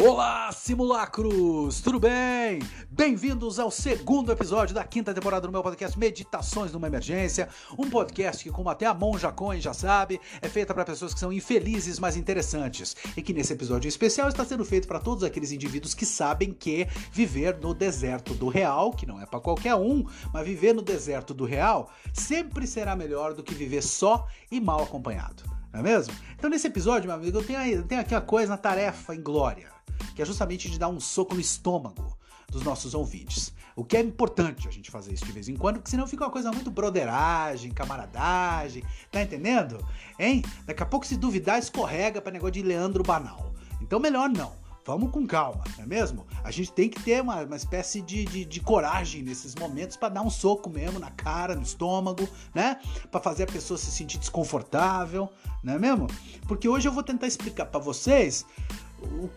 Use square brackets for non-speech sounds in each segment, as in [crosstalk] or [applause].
Olá, simulacros! Tudo bem? Bem-vindos ao segundo episódio da quinta temporada do meu podcast Meditações numa Emergência. Um podcast que, como até a Monja Cohen já sabe, é feita para pessoas que são infelizes, mas interessantes. E que nesse episódio especial está sendo feito para todos aqueles indivíduos que sabem que viver no deserto do real, que não é para qualquer um, mas viver no deserto do real sempre será melhor do que viver só e mal acompanhado. Não é mesmo? Então, nesse episódio, meu amigo, eu tenho, eu tenho aqui uma coisa, uma tarefa em glória que é justamente de dar um soco no estômago dos nossos ouvintes. O que é importante a gente fazer isso de vez em quando, porque senão fica uma coisa muito broderagem, camaradagem, tá entendendo? Hein? Daqui a pouco, se duvidar, escorrega para negócio de Leandro Banal. Então, melhor não. Vamos com calma, não é mesmo? A gente tem que ter uma, uma espécie de, de, de coragem nesses momentos para dar um soco mesmo na cara, no estômago, né? Para fazer a pessoa se sentir desconfortável, não é mesmo? Porque hoje eu vou tentar explicar para vocês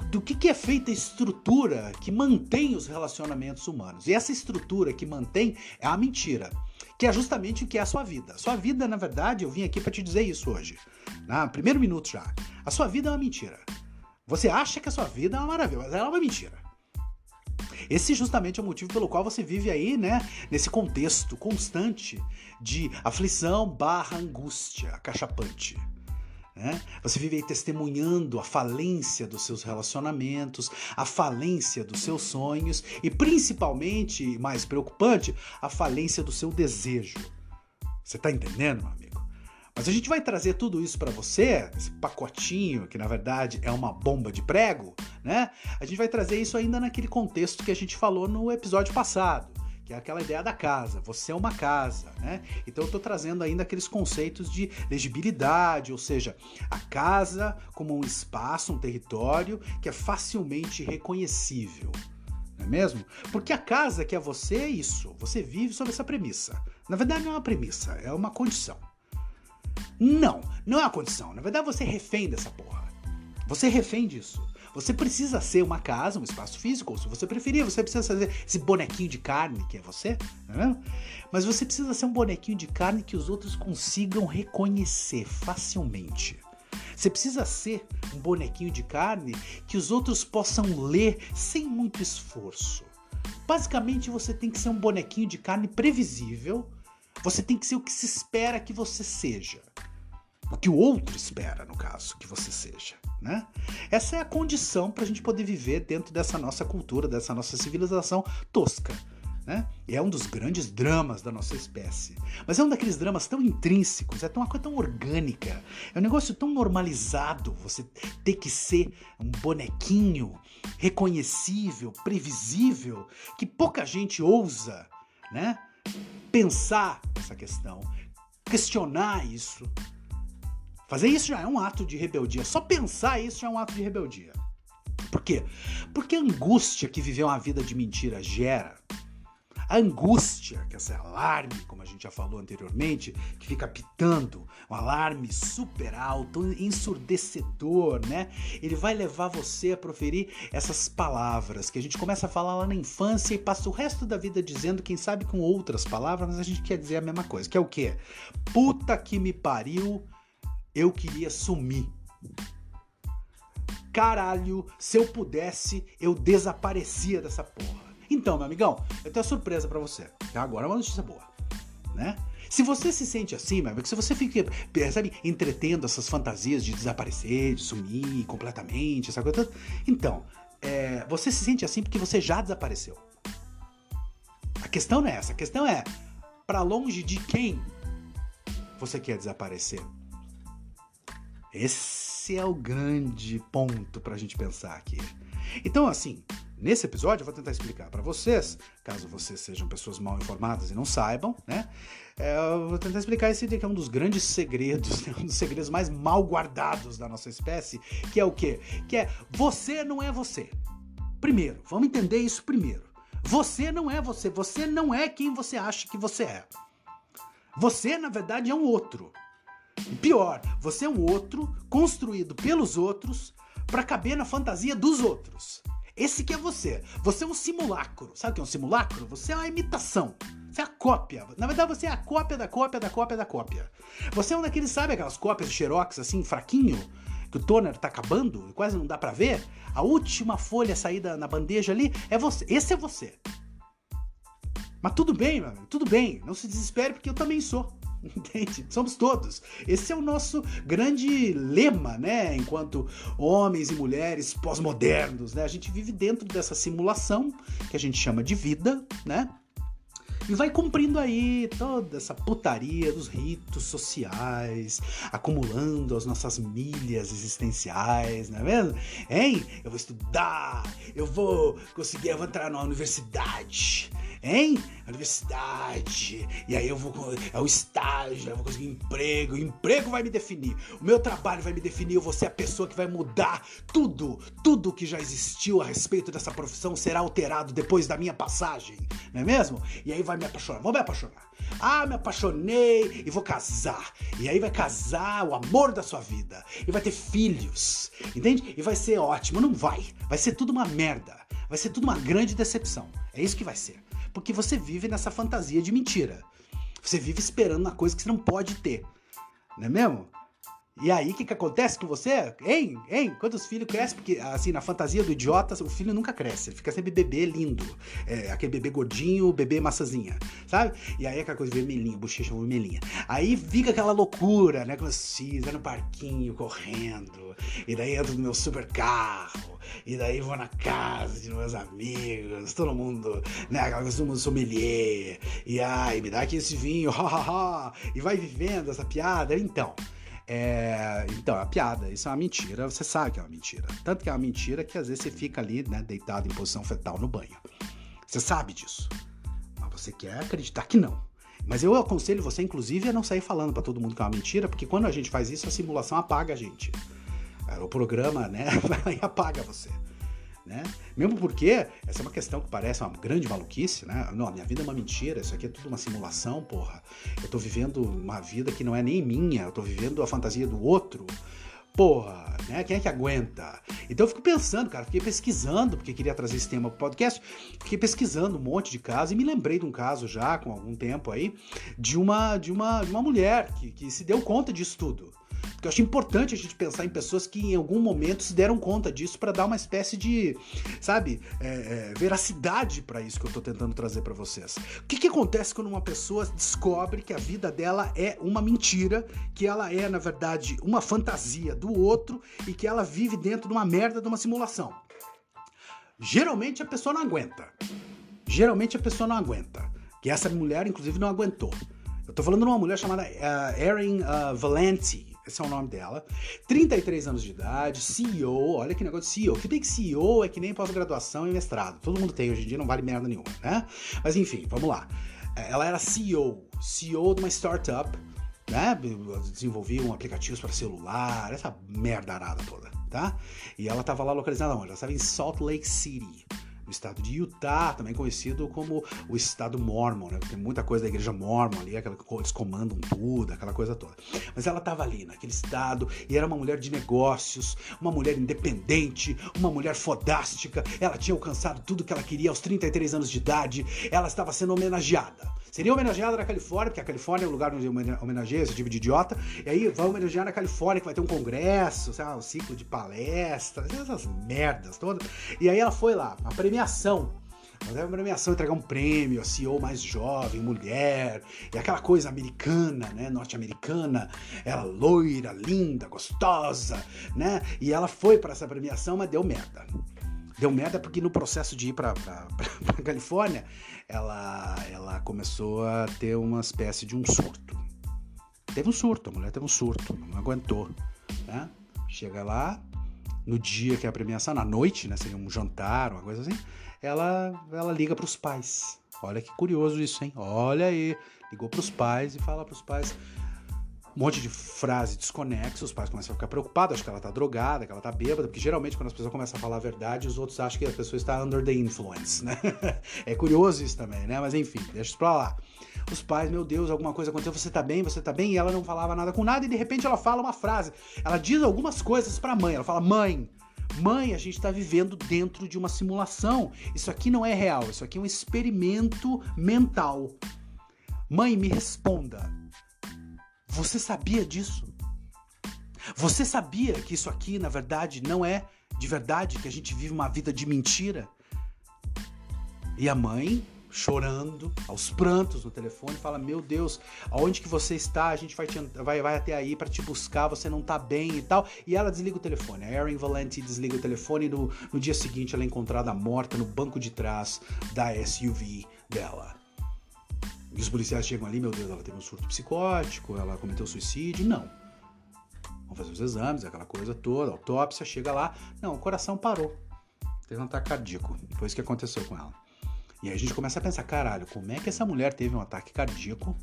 do que, que é feita a estrutura que mantém os relacionamentos humanos. E essa estrutura que mantém é a mentira, que é justamente o que é a sua vida. A sua vida, na verdade, eu vim aqui para te dizer isso hoje, no primeiro minuto já. A sua vida é uma mentira. Você acha que a sua vida é uma maravilha, mas ela é uma mentira. Esse justamente é o motivo pelo qual você vive aí, né, nesse contexto constante de aflição barra angústia acachapante. Né? Você vive aí testemunhando a falência dos seus relacionamentos, a falência dos seus sonhos e, principalmente, mais preocupante, a falência do seu desejo. Você está entendendo, meu amigo? Mas a gente vai trazer tudo isso para você, esse pacotinho que na verdade é uma bomba de prego, né? A gente vai trazer isso ainda naquele contexto que a gente falou no episódio passado que é aquela ideia da casa. Você é uma casa, né? Então eu estou trazendo ainda aqueles conceitos de legibilidade, ou seja, a casa como um espaço, um território que é facilmente reconhecível. Não é mesmo? Porque a casa que é você é isso. Você vive sob essa premissa. Na verdade, não é uma premissa, é uma condição. Não, não é uma condição. Na verdade, você é refém dessa porra. Você é refém disso. Você precisa ser uma casa, um espaço físico, ou se você preferir, você precisa fazer esse bonequinho de carne que é você, né? mas você precisa ser um bonequinho de carne que os outros consigam reconhecer facilmente. Você precisa ser um bonequinho de carne que os outros possam ler sem muito esforço. Basicamente, você tem que ser um bonequinho de carne previsível. Você tem que ser o que se espera que você seja. O que o outro espera, no caso, que você seja. Né? Essa é a condição para a gente poder viver dentro dessa nossa cultura, dessa nossa civilização tosca. Né? É um dos grandes dramas da nossa espécie. Mas é um daqueles dramas tão intrínsecos, é uma coisa tão orgânica, é um negócio tão normalizado você ter que ser um bonequinho reconhecível, previsível, que pouca gente ousa né? pensar essa questão, questionar isso, Fazer isso já é um ato de rebeldia. Só pensar isso já é um ato de rebeldia. Por quê? Porque a angústia que viver uma vida de mentira gera, a angústia, que esse alarme, como a gente já falou anteriormente, que fica pitando, um alarme super alto, ensurdecedor, né? Ele vai levar você a proferir essas palavras que a gente começa a falar lá na infância e passa o resto da vida dizendo, quem sabe com outras palavras, mas a gente quer dizer a mesma coisa, que é o quê? Puta que me pariu, eu queria sumir. Caralho, se eu pudesse, eu desaparecia dessa porra. Então, meu amigão, eu tenho uma surpresa para você. Agora é uma notícia boa, né? Se você se sente assim, meu amigo, se você fica, sabe, entretendo essas fantasias de desaparecer, de sumir completamente, essa coisa toda, então, é, você se sente assim porque você já desapareceu. A questão não é essa, a questão é para longe de quem você quer desaparecer. Esse é o grande ponto para a gente pensar aqui. Então, assim, nesse episódio eu vou tentar explicar para vocês, caso vocês sejam pessoas mal informadas e não saibam, né? É, eu vou tentar explicar esse que é um dos grandes segredos, [laughs] né? um dos segredos mais mal guardados da nossa espécie, que é o quê? Que é você não é você. Primeiro, vamos entender isso primeiro. Você não é você, você não é quem você acha que você é. Você, na verdade, é um outro. E pior, você é um outro construído pelos outros para caber na fantasia dos outros. Esse que é você. Você é um simulacro. Sabe o que é um simulacro? Você é uma imitação. Você é a cópia. Na verdade, você é a cópia da cópia da cópia da cópia. Você é um daqueles, sabe aquelas cópias de Xerox assim, fraquinho? que o toner tá acabando, quase não dá para ver, a última folha saída na bandeja ali é você. Esse é você. Mas tudo bem, meu amigo, tudo bem. Não se desespere porque eu também sou. [laughs] Entende? Somos todos. Esse é o nosso grande lema, né? Enquanto homens e mulheres pós-modernos, né? A gente vive dentro dessa simulação que a gente chama de vida, né? E vai cumprindo aí toda essa putaria dos ritos sociais, acumulando as nossas milhas existenciais, não é mesmo? Hein? Eu vou estudar, eu vou conseguir, eu vou entrar na universidade, hein? Universidade. E aí eu vou. É o estágio, eu vou conseguir emprego. O emprego vai me definir. O meu trabalho vai me definir. Eu vou ser a pessoa que vai mudar tudo. Tudo que já existiu a respeito dessa profissão será alterado depois da minha passagem. Não é mesmo? E aí vai me apaixonar. Vou me apaixonar. Ah, me apaixonei e vou casar. E aí vai casar o amor da sua vida. E vai ter filhos. Entende? E vai ser ótimo. Não vai. Vai ser tudo uma merda. Vai ser tudo uma grande decepção. É isso que vai ser. Porque você vive nessa fantasia de mentira. Você vive esperando uma coisa que você não pode ter. Não é mesmo? E aí, o que, que acontece com você? Hein? Hein? Quando os filhos crescem, porque assim, na fantasia do idiota, o filho nunca cresce, ele fica sempre bebê lindo. É, aquele bebê gordinho, bebê maçãzinha, sabe? E aí aquela coisa vermelhinha, bochecha vermelhinha. Aí fica aquela loucura, né? Com os filhos, no parquinho, correndo. E daí entro no meu super carro. E daí vou na casa de meus amigos, todo mundo, né? Aquela coisa, todo mundo sommelier. E ai, me dá aqui esse vinho, [laughs] ha, E vai vivendo essa piada. Então... É, então, é uma piada, isso é uma mentira, você sabe que é uma mentira. Tanto que é uma mentira que às vezes você fica ali, né, deitado em posição fetal no banho. Você sabe disso. Mas você quer acreditar que não. Mas eu aconselho você, inclusive, a não sair falando para todo mundo que é uma mentira, porque quando a gente faz isso, a simulação apaga a gente. O programa, né, [laughs] vai apaga você né? Mesmo porque essa é uma questão que parece uma grande maluquice, né? Não, minha vida é uma mentira, isso aqui é tudo uma simulação, porra. Eu tô vivendo uma vida que não é nem minha, eu tô vivendo a fantasia do outro. Porra, né? Quem é que aguenta? Então eu fico pensando, cara, fiquei pesquisando, porque queria trazer esse tema pro podcast, fiquei pesquisando um monte de casos e me lembrei de um caso já, com algum tempo aí, de uma, de uma, de uma mulher que, que se deu conta disso tudo. Porque eu acho importante a gente pensar em pessoas que em algum momento se deram conta disso para dar uma espécie de, sabe, é, é, veracidade para isso que eu tô tentando trazer para vocês. O que, que acontece quando uma pessoa descobre que a vida dela é uma mentira, que ela é, na verdade, uma fantasia do outro e que ela vive dentro de uma merda de uma simulação? Geralmente a pessoa não aguenta. Geralmente a pessoa não aguenta. Que essa mulher, inclusive, não aguentou. Eu tô falando de uma mulher chamada uh, Erin uh, Valenti esse é o nome dela. 33 anos de idade, CEO, olha que negócio de CEO. Que bem que CEO é que nem pós-graduação e mestrado. Todo mundo tem hoje em dia, não vale merda nenhuma, né? Mas enfim, vamos lá. É, ela era CEO, CEO de uma startup, né? Desenvolvia um aplicativos para celular, essa merda arada toda, tá? E ela estava lá localizada onde? Ela estava em Salt Lake City estado de Utah, também conhecido como o estado mormon, né? Tem muita coisa da igreja mormon ali, aquela que eles comandam tudo, aquela coisa toda. Mas ela estava ali, naquele estado, e era uma mulher de negócios, uma mulher independente, uma mulher fodástica. Ela tinha alcançado tudo que ela queria aos 33 anos de idade. Ela estava sendo homenageada. Seria homenageada na Califórnia, porque a Califórnia é o lugar onde homenageia esse tipo de idiota. E aí vai homenagear na Califórnia, que vai ter um congresso, sabe, um ciclo de palestras, essas merdas todas. E aí ela foi lá, a premiação. É uma premiação, entregar um prêmio, a CEO mais jovem, mulher, e aquela coisa americana, né, norte-americana, ela loira, linda, gostosa, né? E ela foi para essa premiação, mas deu merda. Deu merda porque no processo de ir para [laughs] Califórnia, ela começou a ter uma espécie de um surto. Teve um surto, a mulher teve um surto, não aguentou. Né? Chega lá, no dia que é a premiação, na noite, né, seria um jantar, uma coisa assim, ela, ela liga para os pais. Olha que curioso isso, hein? Olha aí, ligou para os pais e fala para os pais: um monte de frase desconexa, os pais começam a ficar preocupados, acham que ela tá drogada, que ela tá bêbada, porque geralmente quando as pessoas começam a falar a verdade, os outros acham que a pessoa está under the influence, né? [laughs] é curioso isso também, né? Mas enfim, deixa isso pra lá. Os pais, meu Deus, alguma coisa aconteceu, você tá bem, você tá bem, e ela não falava nada com nada, e de repente ela fala uma frase. Ela diz algumas coisas pra mãe, ela fala, mãe, Mãe, a gente está vivendo dentro de uma simulação. Isso aqui não é real, isso aqui é um experimento mental. Mãe, me responda. Você sabia disso? Você sabia que isso aqui, na verdade, não é de verdade, que a gente vive uma vida de mentira? E a mãe chorando, aos prantos no telefone, fala: Meu Deus, aonde que você está? A gente vai, te, vai, vai até aí para te buscar, você não tá bem e tal. E ela desliga o telefone. A Erin Valente desliga o telefone e no, no dia seguinte ela é encontrada morta no banco de trás da SUV dela. E os policiais chegam ali, meu Deus, ela teve um surto psicótico, ela cometeu suicídio. Não. Vão fazer os exames, aquela coisa toda, autópsia, chega lá. Não, o coração parou. Teve um ataque cardíaco. Foi isso que aconteceu com ela. E aí a gente começa a pensar, caralho, como é que essa mulher teve um ataque cardíaco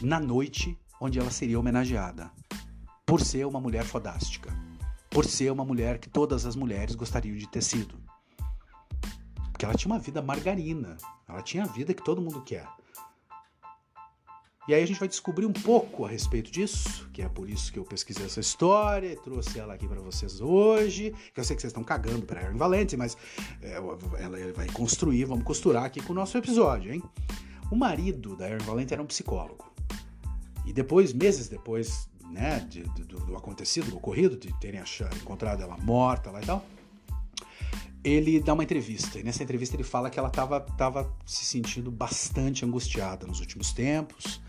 na noite onde ela seria homenageada? Por ser uma mulher fodástica. Por ser uma mulher que todas as mulheres gostariam de ter sido. Porque ela tinha uma vida margarina. Ela tinha a vida que todo mundo quer. E aí a gente vai descobrir um pouco a respeito disso, que é por isso que eu pesquisei essa história e trouxe ela aqui para vocês hoje. Que eu sei que vocês estão cagando para Erin Valente, mas é, ela vai construir, vamos costurar aqui com o nosso episódio, hein? O marido da Erin Valente era um psicólogo. E depois, meses depois, né, de, do, do, acontecido, do ocorrido, de terem achado, encontrado ela morta lá e tal, ele dá uma entrevista. E nessa entrevista ele fala que ela estava se sentindo bastante angustiada nos últimos tempos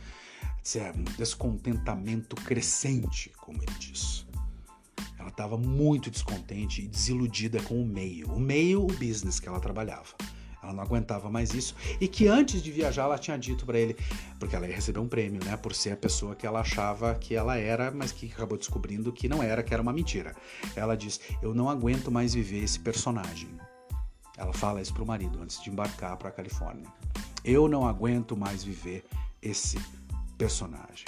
é um descontentamento crescente, como ele diz. Ela estava muito descontente e desiludida com o meio, o meio, o business que ela trabalhava. Ela não aguentava mais isso e que antes de viajar ela tinha dito para ele, porque ela ia receber um prêmio, né, por ser a pessoa que ela achava que ela era, mas que acabou descobrindo que não era, que era uma mentira. Ela diz: "Eu não aguento mais viver esse personagem". Ela fala isso pro marido antes de embarcar para a Califórnia. Eu não aguento mais viver esse personagem.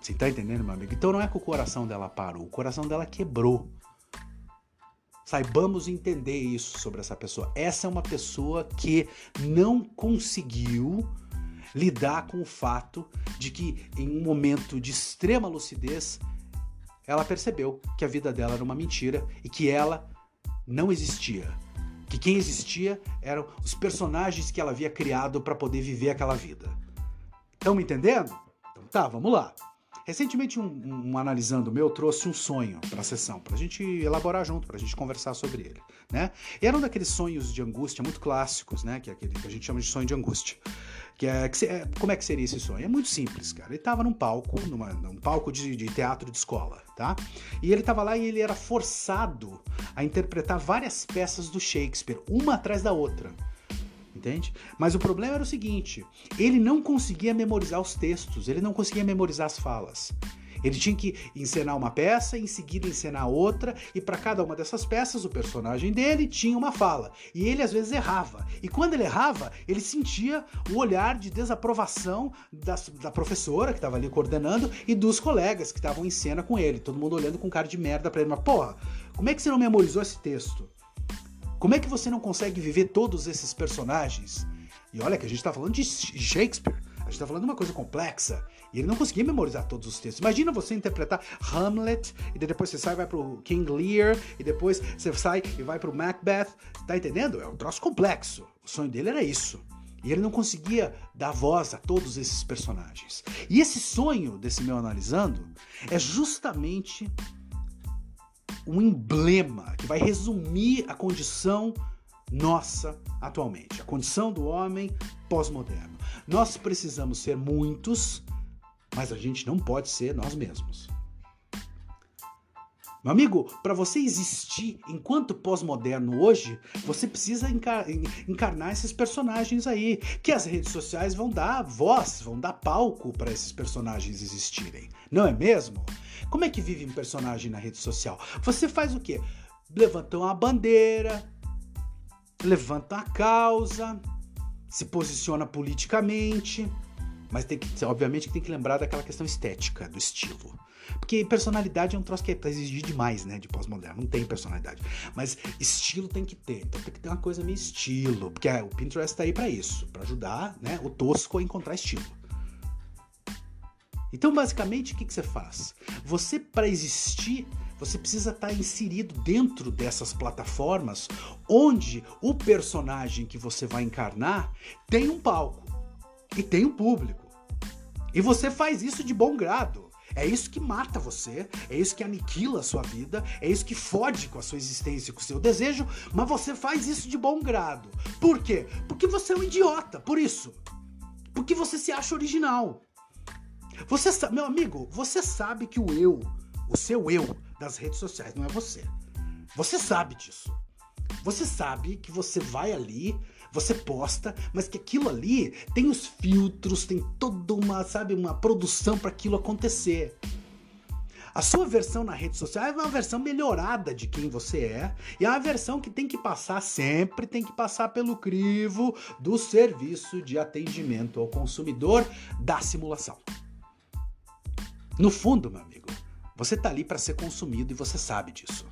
Você tá entendendo, meu amigo? Então não é que o coração dela parou, o coração dela quebrou. Saibamos entender isso sobre essa pessoa. Essa é uma pessoa que não conseguiu lidar com o fato de que, em um momento de extrema lucidez, ela percebeu que a vida dela era uma mentira e que ela não existia. Que quem existia eram os personagens que ela havia criado para poder viver aquela vida. Estão me entendendo? Então tá, vamos lá. Recentemente, um, um, analisando meu trouxe um sonho para a sessão, para a gente elaborar junto, para a gente conversar sobre ele. Né? E era um daqueles sonhos de angústia muito clássicos, né? que é aquele que a gente chama de sonho de angústia. Que é, que, é, como é que seria esse sonho? É muito simples, cara. Ele estava num palco, numa, num palco de, de, teatro de escola, tá? E ele estava lá e ele era forçado a interpretar várias peças do Shakespeare, uma atrás da outra entende? Mas o problema era o seguinte: ele não conseguia memorizar os textos, ele não conseguia memorizar as falas. Ele tinha que encenar uma peça, em seguida encenar outra, e para cada uma dessas peças o personagem dele tinha uma fala. E ele às vezes errava. E quando ele errava, ele sentia o olhar de desaprovação da, da professora que estava ali coordenando e dos colegas que estavam em cena com ele. Todo mundo olhando com cara de merda para ele. Mas, porra, como é que você não memorizou esse texto? Como é que você não consegue viver todos esses personagens? E olha que a gente está falando de Shakespeare. A gente está falando de uma coisa complexa. E ele não conseguia memorizar todos os textos. Imagina você interpretar Hamlet, e depois você sai e vai pro King Lear, e depois você sai e vai pro Macbeth. Tá entendendo? É um troço complexo. O sonho dele era isso. E ele não conseguia dar voz a todos esses personagens. E esse sonho desse meu analisando é justamente um emblema que vai resumir a condição nossa atualmente, a condição do homem pós-moderno. Nós precisamos ser muitos, mas a gente não pode ser nós mesmos. Meu amigo, para você existir enquanto pós-moderno hoje, você precisa encarnar esses personagens aí, que as redes sociais vão dar voz, vão dar palco para esses personagens existirem. Não é mesmo? Como é que vive um personagem na rede social? Você faz o quê? Levanta uma bandeira, levanta uma causa, se posiciona politicamente, mas tem que, obviamente, tem que lembrar daquela questão estética, do estilo. Porque personalidade é um troço que é pra exigir demais, né, de pós-moderno. Não tem personalidade. Mas estilo tem que ter. Então tem que ter uma coisa meio estilo. Porque é, o Pinterest tá aí para isso, para ajudar, né, o tosco a encontrar estilo. Então, basicamente, o que, que você faz? Você, para existir, você precisa estar tá inserido dentro dessas plataformas onde o personagem que você vai encarnar tem um palco e tem um público. E você faz isso de bom grado. É isso que mata você, é isso que aniquila a sua vida, é isso que fode com a sua existência, com o seu desejo, mas você faz isso de bom grado. Por quê? Porque você é um idiota, por isso. Porque você se acha original. Você sabe, meu amigo, você sabe que o eu, o seu eu das redes sociais não é você. Você sabe disso. Você sabe que você vai ali, você posta, mas que aquilo ali tem os filtros, tem toda uma, sabe, uma produção para aquilo acontecer. A sua versão na rede social é uma versão melhorada de quem você é e é uma versão que tem que passar sempre, tem que passar pelo crivo do serviço de atendimento ao consumidor da simulação. No fundo, meu amigo, você tá ali para ser consumido e você sabe disso.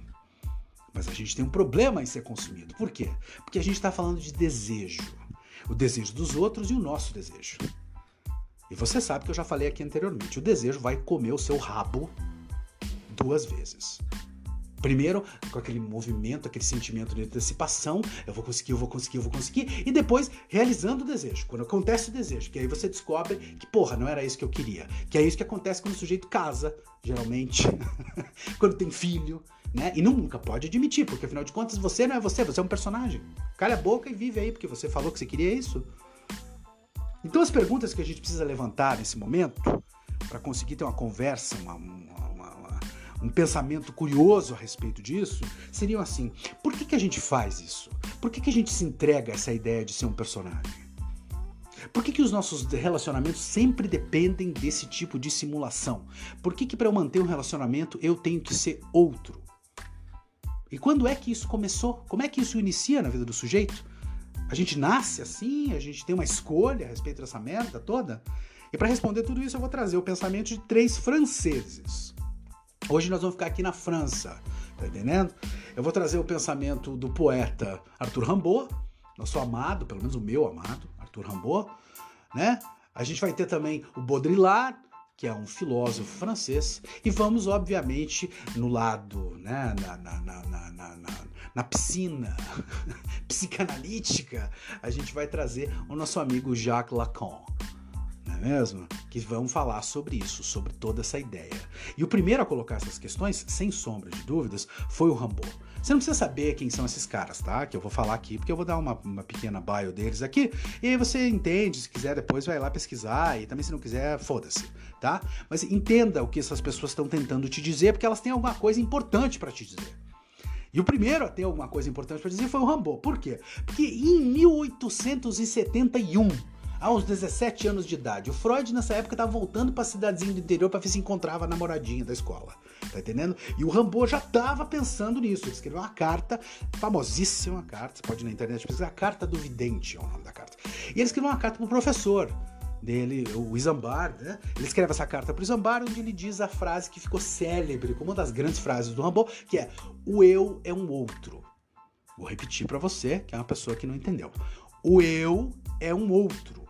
Mas a gente tem um problema em ser consumido. Por quê? Porque a gente está falando de desejo. O desejo dos outros e o nosso desejo. E você sabe que eu já falei aqui anteriormente: o desejo vai comer o seu rabo duas vezes. Primeiro, com aquele movimento, aquele sentimento de antecipação, eu vou conseguir, eu vou conseguir, eu vou conseguir, e depois realizando o desejo. Quando acontece o desejo, que aí você descobre que, porra, não era isso que eu queria. Que é isso que acontece quando o sujeito casa, geralmente, [laughs] quando tem filho, né? E nunca pode admitir, porque afinal de contas você não é você, você é um personagem. Cala a boca e vive aí, porque você falou que você queria isso. Então as perguntas que a gente precisa levantar nesse momento, para conseguir ter uma conversa, uma, um pensamento curioso a respeito disso, seriam assim: por que, que a gente faz isso? Por que, que a gente se entrega a essa ideia de ser um personagem? Por que, que os nossos relacionamentos sempre dependem desse tipo de simulação? Por que, que para eu manter um relacionamento eu tenho que ser outro? E quando é que isso começou? Como é que isso inicia na vida do sujeito? A gente nasce assim? A gente tem uma escolha a respeito dessa merda toda? E para responder tudo isso, eu vou trazer o pensamento de três franceses. Hoje nós vamos ficar aqui na França, tá entendendo? Eu vou trazer o pensamento do poeta Arthur Rimbaud, nosso amado, pelo menos o meu amado, Arthur Rimbaud, né? A gente vai ter também o Baudrillard, que é um filósofo francês, e vamos, obviamente, no lado, né, na, na, na, na, na piscina [laughs] psicanalítica, a gente vai trazer o nosso amigo Jacques Lacan não é mesmo? Que vão falar sobre isso, sobre toda essa ideia. E o primeiro a colocar essas questões, sem sombra de dúvidas, foi o Rambo. Você não precisa saber quem são esses caras, tá? Que eu vou falar aqui, porque eu vou dar uma, uma pequena bio deles aqui, e aí você entende, se quiser depois vai lá pesquisar, e também se não quiser, foda-se, tá? Mas entenda o que essas pessoas estão tentando te dizer, porque elas têm alguma coisa importante para te dizer. E o primeiro a ter alguma coisa importante para dizer foi o Rambo. Por quê? Porque em 1871 aos 17 anos de idade. O Freud, nessa época, estava voltando para a cidadezinha do interior para ver se encontrava a namoradinha da escola. Tá entendendo? E o Rambo já estava pensando nisso. Ele escreveu uma carta, famosíssima carta, você pode ir na internet pesquisar, a Carta do Vidente é o nome da carta. E ele escreveu uma carta para o professor dele, o Isambard, né? Ele escreve essa carta para o Isambard, onde ele diz a frase que ficou célebre, como uma das grandes frases do Rambo, que é: O eu é um outro. Vou repetir para você, que é uma pessoa que não entendeu. O eu é um outro.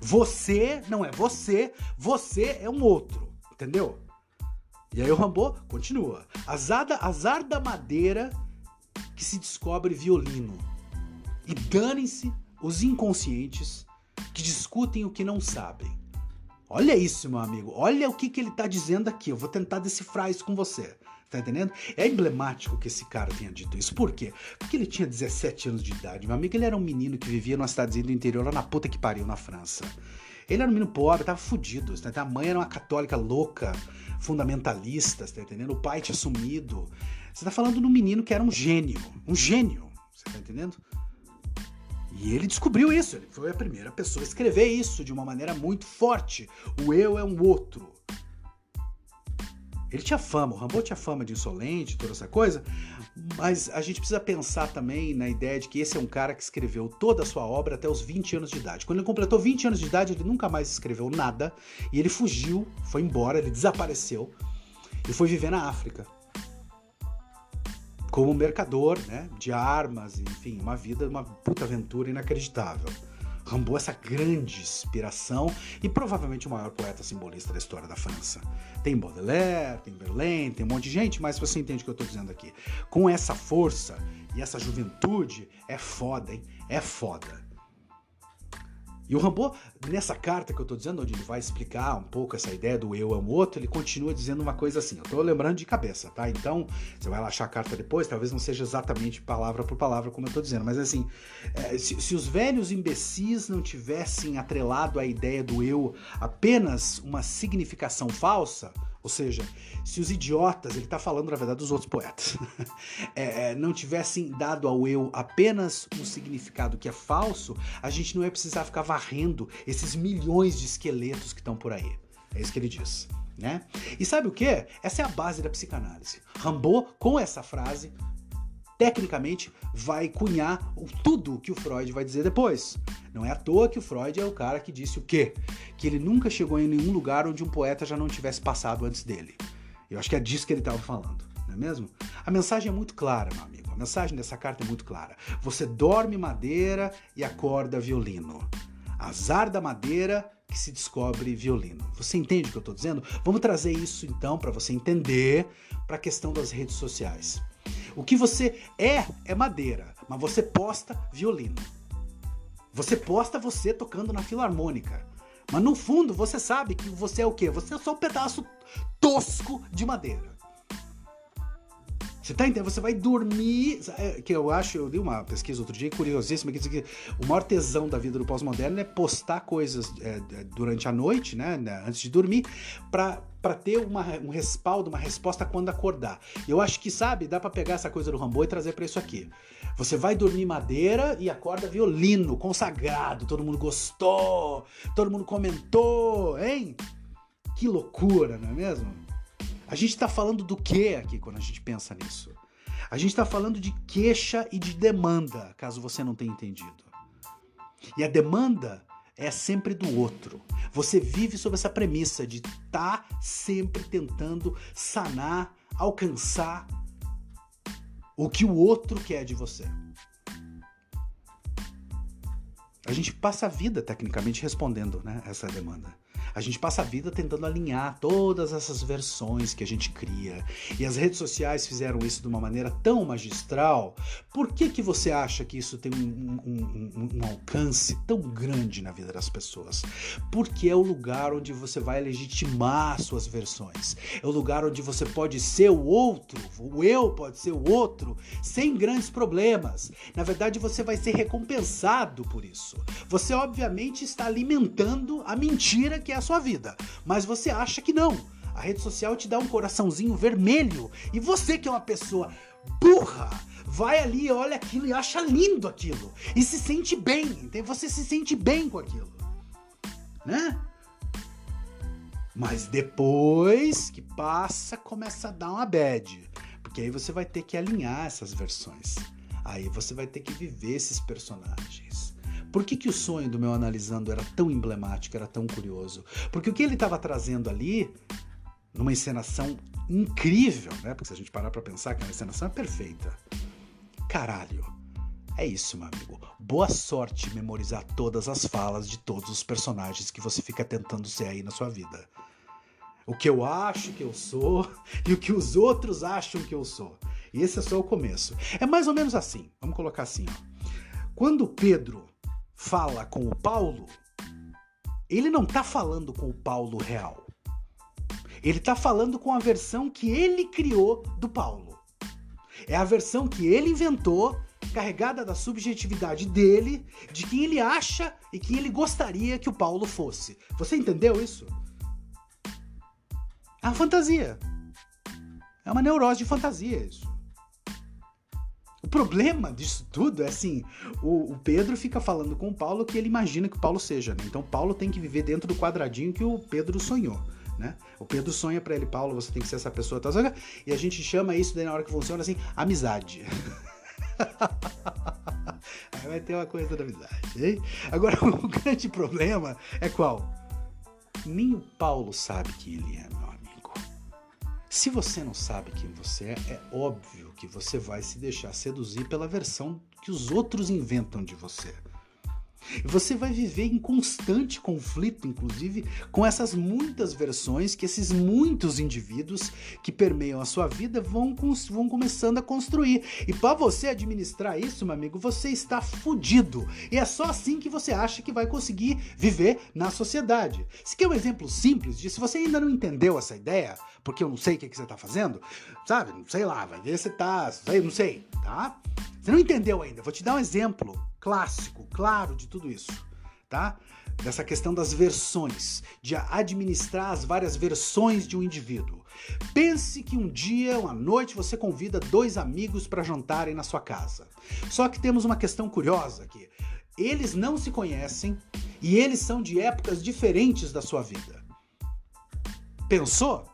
Você não é você, você é um outro, entendeu? E aí o Rambo continua. Azar da, azar da madeira que se descobre violino. E danem-se os inconscientes que discutem o que não sabem. Olha isso, meu amigo. Olha o que, que ele está dizendo aqui. Eu vou tentar decifrar isso com você. Tá entendendo? É emblemático que esse cara tenha dito isso. Por quê? Porque ele tinha 17 anos de idade. Meu amigo, ele era um menino que vivia numa cidadezinha do interior, lá na puta que pariu, na França. Ele era um menino pobre, tava fudido. Tá? A mãe era uma católica louca, fundamentalista, tá entendendo? O pai tinha sumido. Você tá falando de um menino que era um gênio. Um gênio. Você tá entendendo? E ele descobriu isso. Ele foi a primeira pessoa a escrever isso de uma maneira muito forte. O eu é um outro. Ele tinha fama, o Rambo tinha fama de insolente, toda essa coisa, mas a gente precisa pensar também na ideia de que esse é um cara que escreveu toda a sua obra até os 20 anos de idade. Quando ele completou 20 anos de idade, ele nunca mais escreveu nada e ele fugiu, foi embora, ele desapareceu e foi viver na África. Como mercador, né, de armas, enfim, uma vida, uma puta aventura inacreditável. Rambo essa grande inspiração e provavelmente o maior poeta simbolista da história da França. Tem Baudelaire, tem Verlaine, tem um monte de gente, mas você entende o que eu estou dizendo aqui. Com essa força e essa juventude, é foda, hein? É foda. E o Rambo, nessa carta que eu tô dizendo, onde ele vai explicar um pouco essa ideia do eu é um outro, ele continua dizendo uma coisa assim. Eu tô lembrando de cabeça, tá? Então, você vai lá achar a carta depois, talvez não seja exatamente palavra por palavra como eu tô dizendo, mas assim, é, se, se os velhos imbecis não tivessem atrelado a ideia do eu apenas uma significação falsa, ou seja, se os idiotas, ele está falando na verdade dos outros poetas, [laughs] é, é, não tivessem dado ao eu apenas um significado que é falso, a gente não ia precisar ficar varrendo esses milhões de esqueletos que estão por aí. É isso que ele diz. Né? E sabe o que? Essa é a base da psicanálise. Rambaud, com essa frase, tecnicamente vai cunhar tudo o que o Freud vai dizer depois. Não é à toa que o Freud é o cara que disse o quê? Que ele nunca chegou em nenhum lugar onde um poeta já não tivesse passado antes dele. Eu acho que é disso que ele estava falando, não é mesmo? A mensagem é muito clara, meu amigo. A mensagem dessa carta é muito clara. Você dorme madeira e acorda violino. Azar da madeira que se descobre violino. Você entende o que eu estou dizendo? Vamos trazer isso então para você entender para a questão das redes sociais. O que você é é madeira, mas você posta violino. Você posta você tocando na filarmônica. Mas no fundo você sabe que você é o quê? Você é só um pedaço tosco de madeira. Você tá entendendo? Você vai dormir. É, que eu acho, eu li uma pesquisa outro dia curiosíssima que diz que o maior tesão da vida do pós-moderno é postar coisas é, durante a noite, né, né? Antes de dormir, para para ter uma, um respaldo, uma resposta quando acordar. Eu acho que, sabe, dá para pegar essa coisa do Rambo e trazer para isso aqui. Você vai dormir madeira e acorda violino, consagrado, todo mundo gostou, todo mundo comentou, hein? Que loucura, não é mesmo? A gente está falando do que aqui quando a gente pensa nisso? A gente está falando de queixa e de demanda, caso você não tenha entendido. E a demanda é sempre do outro. Você vive sob essa premissa de estar tá sempre tentando sanar, alcançar o que o outro quer de você. A gente passa a vida, tecnicamente, respondendo né, essa demanda. A gente passa a vida tentando alinhar todas essas versões que a gente cria. E as redes sociais fizeram isso de uma maneira tão magistral. Por que, que você acha que isso tem um, um, um, um alcance tão grande na vida das pessoas? Porque é o lugar onde você vai legitimar suas versões. É o lugar onde você pode ser o outro, o eu pode ser o outro, sem grandes problemas. Na verdade, você vai ser recompensado por isso. Você, obviamente, está alimentando a mentira que é a sua vida, mas você acha que não. A rede social te dá um coraçãozinho vermelho e você que é uma pessoa burra, vai ali, olha aquilo e acha lindo aquilo e se sente bem, entende? Você se sente bem com aquilo, né? Mas depois que passa, começa a dar uma bad, porque aí você vai ter que alinhar essas versões. Aí você vai ter que viver esses personagens. Por que, que o sonho do meu analisando era tão emblemático, era tão curioso? Porque o que ele estava trazendo ali, numa encenação incrível, né? Porque se a gente parar para pensar que a encenação é perfeita. Caralho. É isso, meu amigo. Boa sorte memorizar todas as falas de todos os personagens que você fica tentando ser aí na sua vida. O que eu acho que eu sou [laughs] e o que os outros acham que eu sou. E esse é só o começo. É mais ou menos assim. Vamos colocar assim. Quando Pedro fala com o Paulo, ele não está falando com o Paulo real. Ele está falando com a versão que ele criou do Paulo. É a versão que ele inventou, carregada da subjetividade dele, de quem ele acha e quem ele gostaria que o Paulo fosse. Você entendeu isso? É uma fantasia. É uma neurose de fantasia isso. O problema disso tudo é assim: o, o, Pedro fica falando com o Paulo que ele imagina que o Paulo seja, né? Então Paulo tem que viver dentro do quadradinho que o Pedro sonhou. Né? O Pedro sonha para ele, Paulo, você tem que ser essa pessoa, tá? E a gente chama isso daí na hora que funciona assim, amizade. [laughs] Aí vai ter uma coisa da amizade, hein? Agora, [laughs] o grande problema é qual? Nem o Paulo sabe quem ele é, se você não sabe quem você é, é óbvio que você vai se deixar seduzir pela versão que os outros inventam de você. Você vai viver em constante conflito, inclusive, com essas muitas versões que esses muitos indivíduos que permeiam a sua vida vão, vão começando a construir. E para você administrar isso, meu amigo, você está fudido. E é só assim que você acha que vai conseguir viver na sociedade. Se quer um exemplo simples se você ainda não entendeu essa ideia, porque eu não sei o que, que você está fazendo, sabe? Sei lá, vai ver se tá, sei, não sei, tá? Você não entendeu ainda? Vou te dar um exemplo clássico, claro de tudo isso, tá? Dessa questão das versões, de administrar as várias versões de um indivíduo. Pense que um dia, uma noite, você convida dois amigos para jantarem na sua casa. Só que temos uma questão curiosa aqui. Eles não se conhecem e eles são de épocas diferentes da sua vida. Pensou?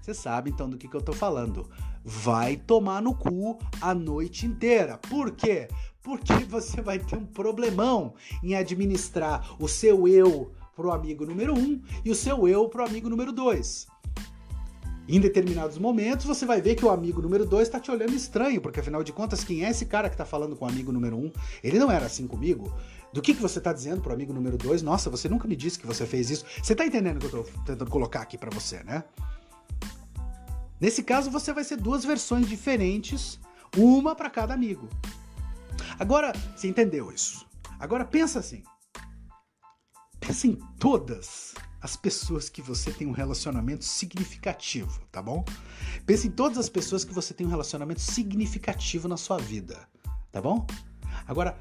Você sabe então do que, que eu tô falando vai tomar no cu a noite inteira. Por quê? Porque você vai ter um problemão em administrar o seu eu pro amigo número um e o seu eu pro amigo número dois. Em determinados momentos, você vai ver que o amigo número 2 está te olhando estranho, porque afinal de contas, quem é esse cara que está falando com o amigo número 1? Um? Ele não era assim comigo. Do que, que você está dizendo pro amigo número 2? Nossa, você nunca me disse que você fez isso. Você está entendendo o que eu estou tentando colocar aqui para você, né? Nesse caso, você vai ser duas versões diferentes, uma para cada amigo. Agora, você entendeu isso? Agora pensa assim. Pensa em todas as pessoas que você tem um relacionamento significativo, tá bom? Pensa em todas as pessoas que você tem um relacionamento significativo na sua vida, tá bom? Agora,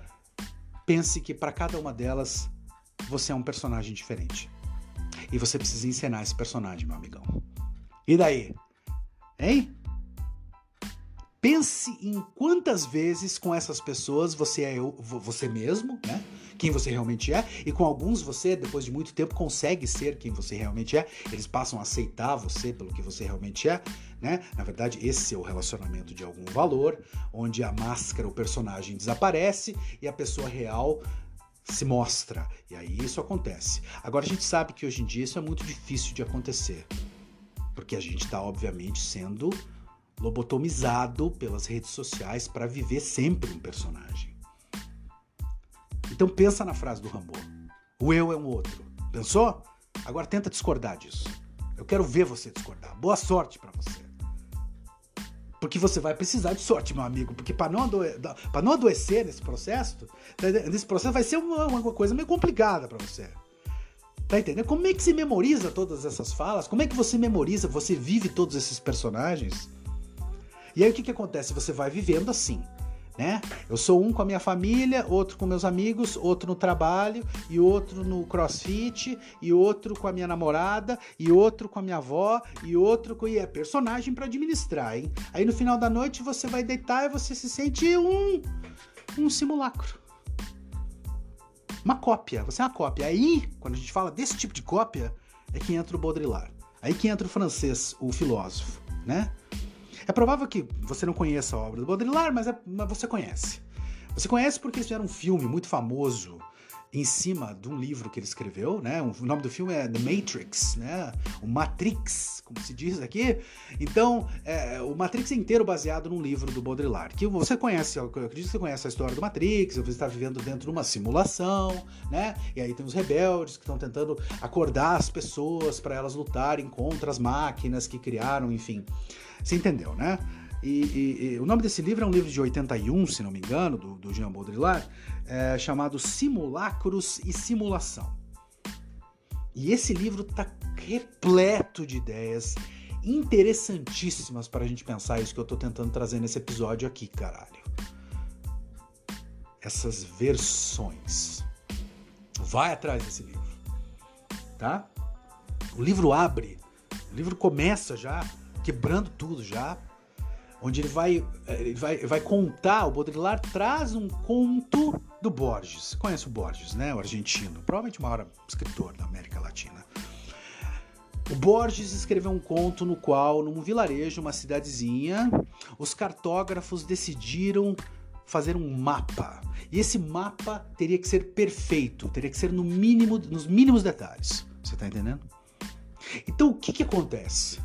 pense que para cada uma delas você é um personagem diferente. E você precisa encenar esse personagem, meu amigão. E daí? Hein? Pense em quantas vezes com essas pessoas você é eu, você mesmo, né? Quem você realmente é, e com alguns você, depois de muito tempo, consegue ser quem você realmente é. Eles passam a aceitar você pelo que você realmente é, né? Na verdade, esse é o relacionamento de algum valor, onde a máscara, o personagem desaparece e a pessoa real se mostra. E aí isso acontece. Agora a gente sabe que hoje em dia isso é muito difícil de acontecer. Porque a gente está, obviamente, sendo lobotomizado pelas redes sociais para viver sempre um personagem. Então pensa na frase do Rambo. O eu é um outro. Pensou? Agora tenta discordar disso. Eu quero ver você discordar. Boa sorte para você. Porque você vai precisar de sorte, meu amigo. Porque para não, adoe não adoecer nesse processo, nesse processo vai ser uma, uma coisa meio complicada para você. Tá entendendo? Como é que se memoriza todas essas falas? Como é que você memoriza, você vive todos esses personagens? E aí o que, que acontece? Você vai vivendo assim, né? Eu sou um com a minha família, outro com meus amigos, outro no trabalho, e outro no crossfit, e outro com a minha namorada, e outro com a minha avó, e outro com. E é personagem para administrar, hein? Aí no final da noite você vai deitar e você se sente um. um simulacro uma cópia, você é uma cópia. Aí, quando a gente fala desse tipo de cópia, é que entra o Baudrillard. Aí que entra o francês, o filósofo, né? É provável que você não conheça a obra do Baudrillard, mas, é, mas você conhece. Você conhece porque eles fizeram um filme muito famoso em cima de um livro que ele escreveu, né? O nome do filme é The Matrix, né? O Matrix, como se diz aqui. Então, é, o Matrix é inteiro baseado num livro do Baudrillard, que você conhece, eu acredito que você conhece a história do Matrix, você está vivendo dentro de uma simulação, né? E aí tem os rebeldes que estão tentando acordar as pessoas para elas lutarem contra as máquinas que criaram, enfim. Você entendeu, né? E, e, e, o nome desse livro é um livro de 81, se não me engano, do, do Jean Baudrillard, é, chamado Simulacros e Simulação. E esse livro está repleto de ideias interessantíssimas para a gente pensar isso que eu estou tentando trazer nesse episódio aqui, caralho. Essas versões. Vai atrás desse livro, tá? O livro abre, o livro começa já quebrando tudo já, onde ele vai, ele vai, vai contar, o Baudrillard traz um conto do Borges. Conhece o Borges, né? O argentino, provavelmente o maior escritor da América Latina. O Borges escreveu um conto no qual, num vilarejo, uma cidadezinha, os cartógrafos decidiram fazer um mapa. E esse mapa teria que ser perfeito, teria que ser no mínimo, nos mínimos detalhes. Você está entendendo? Então o que, que acontece?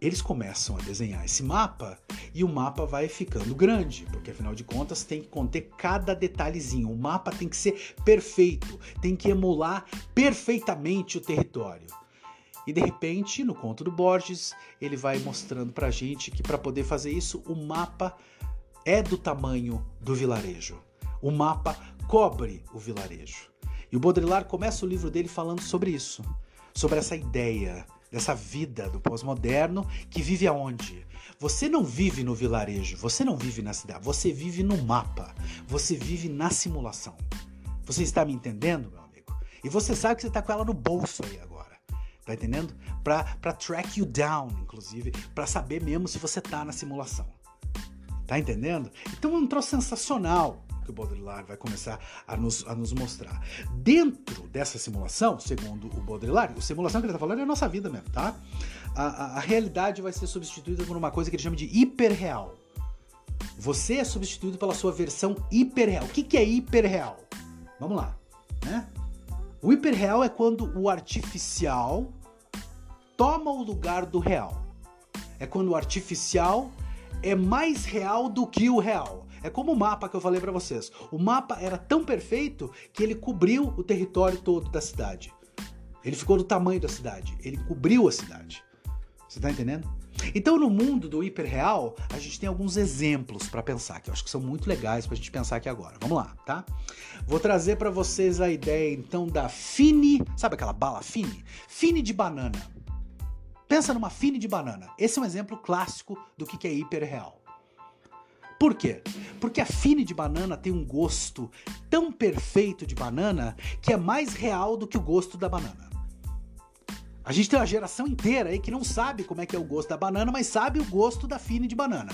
Eles começam a desenhar esse mapa e o mapa vai ficando grande, porque afinal de contas tem que conter cada detalhezinho. O mapa tem que ser perfeito, tem que emular perfeitamente o território. E de repente, no conto do Borges, ele vai mostrando pra gente que para poder fazer isso, o mapa é do tamanho do vilarejo. O mapa cobre o vilarejo. E o Baudrillard começa o livro dele falando sobre isso, sobre essa ideia dessa vida do pós-moderno que vive aonde? Você não vive no vilarejo, você não vive na cidade, você vive no mapa, você vive na simulação. Você está me entendendo, meu amigo? E você sabe que você está com ela no bolso aí agora. Tá entendendo? Para track you down, inclusive, para saber mesmo se você tá na simulação. Tá entendendo? Então é um troço sensacional que o Baudrillard vai começar a nos, a nos mostrar. Dentro dessa simulação, segundo o Baudrillard, a simulação que ele está falando é a nossa vida mesmo, tá? A, a, a realidade vai ser substituída por uma coisa que ele chama de hiperreal. Você é substituído pela sua versão hiperreal. O que, que é hiperreal? Vamos lá, né? O hiperreal é quando o artificial toma o lugar do real. É quando o artificial é mais real do que o real. É como o mapa que eu falei para vocês. O mapa era tão perfeito que ele cobriu o território todo da cidade. Ele ficou do tamanho da cidade. Ele cobriu a cidade. Você tá entendendo? Então, no mundo do hiperreal, a gente tem alguns exemplos para pensar, que eu acho que são muito legais pra gente pensar aqui agora. Vamos lá, tá? Vou trazer para vocês a ideia então da Fini, sabe aquela bala Fini? Fini de banana. Pensa numa Fini de banana. Esse é um exemplo clássico do que é hiperreal. Por quê? Porque a fine de banana tem um gosto tão perfeito de banana que é mais real do que o gosto da banana. A gente tem uma geração inteira aí que não sabe como é que é o gosto da banana, mas sabe o gosto da fine de banana.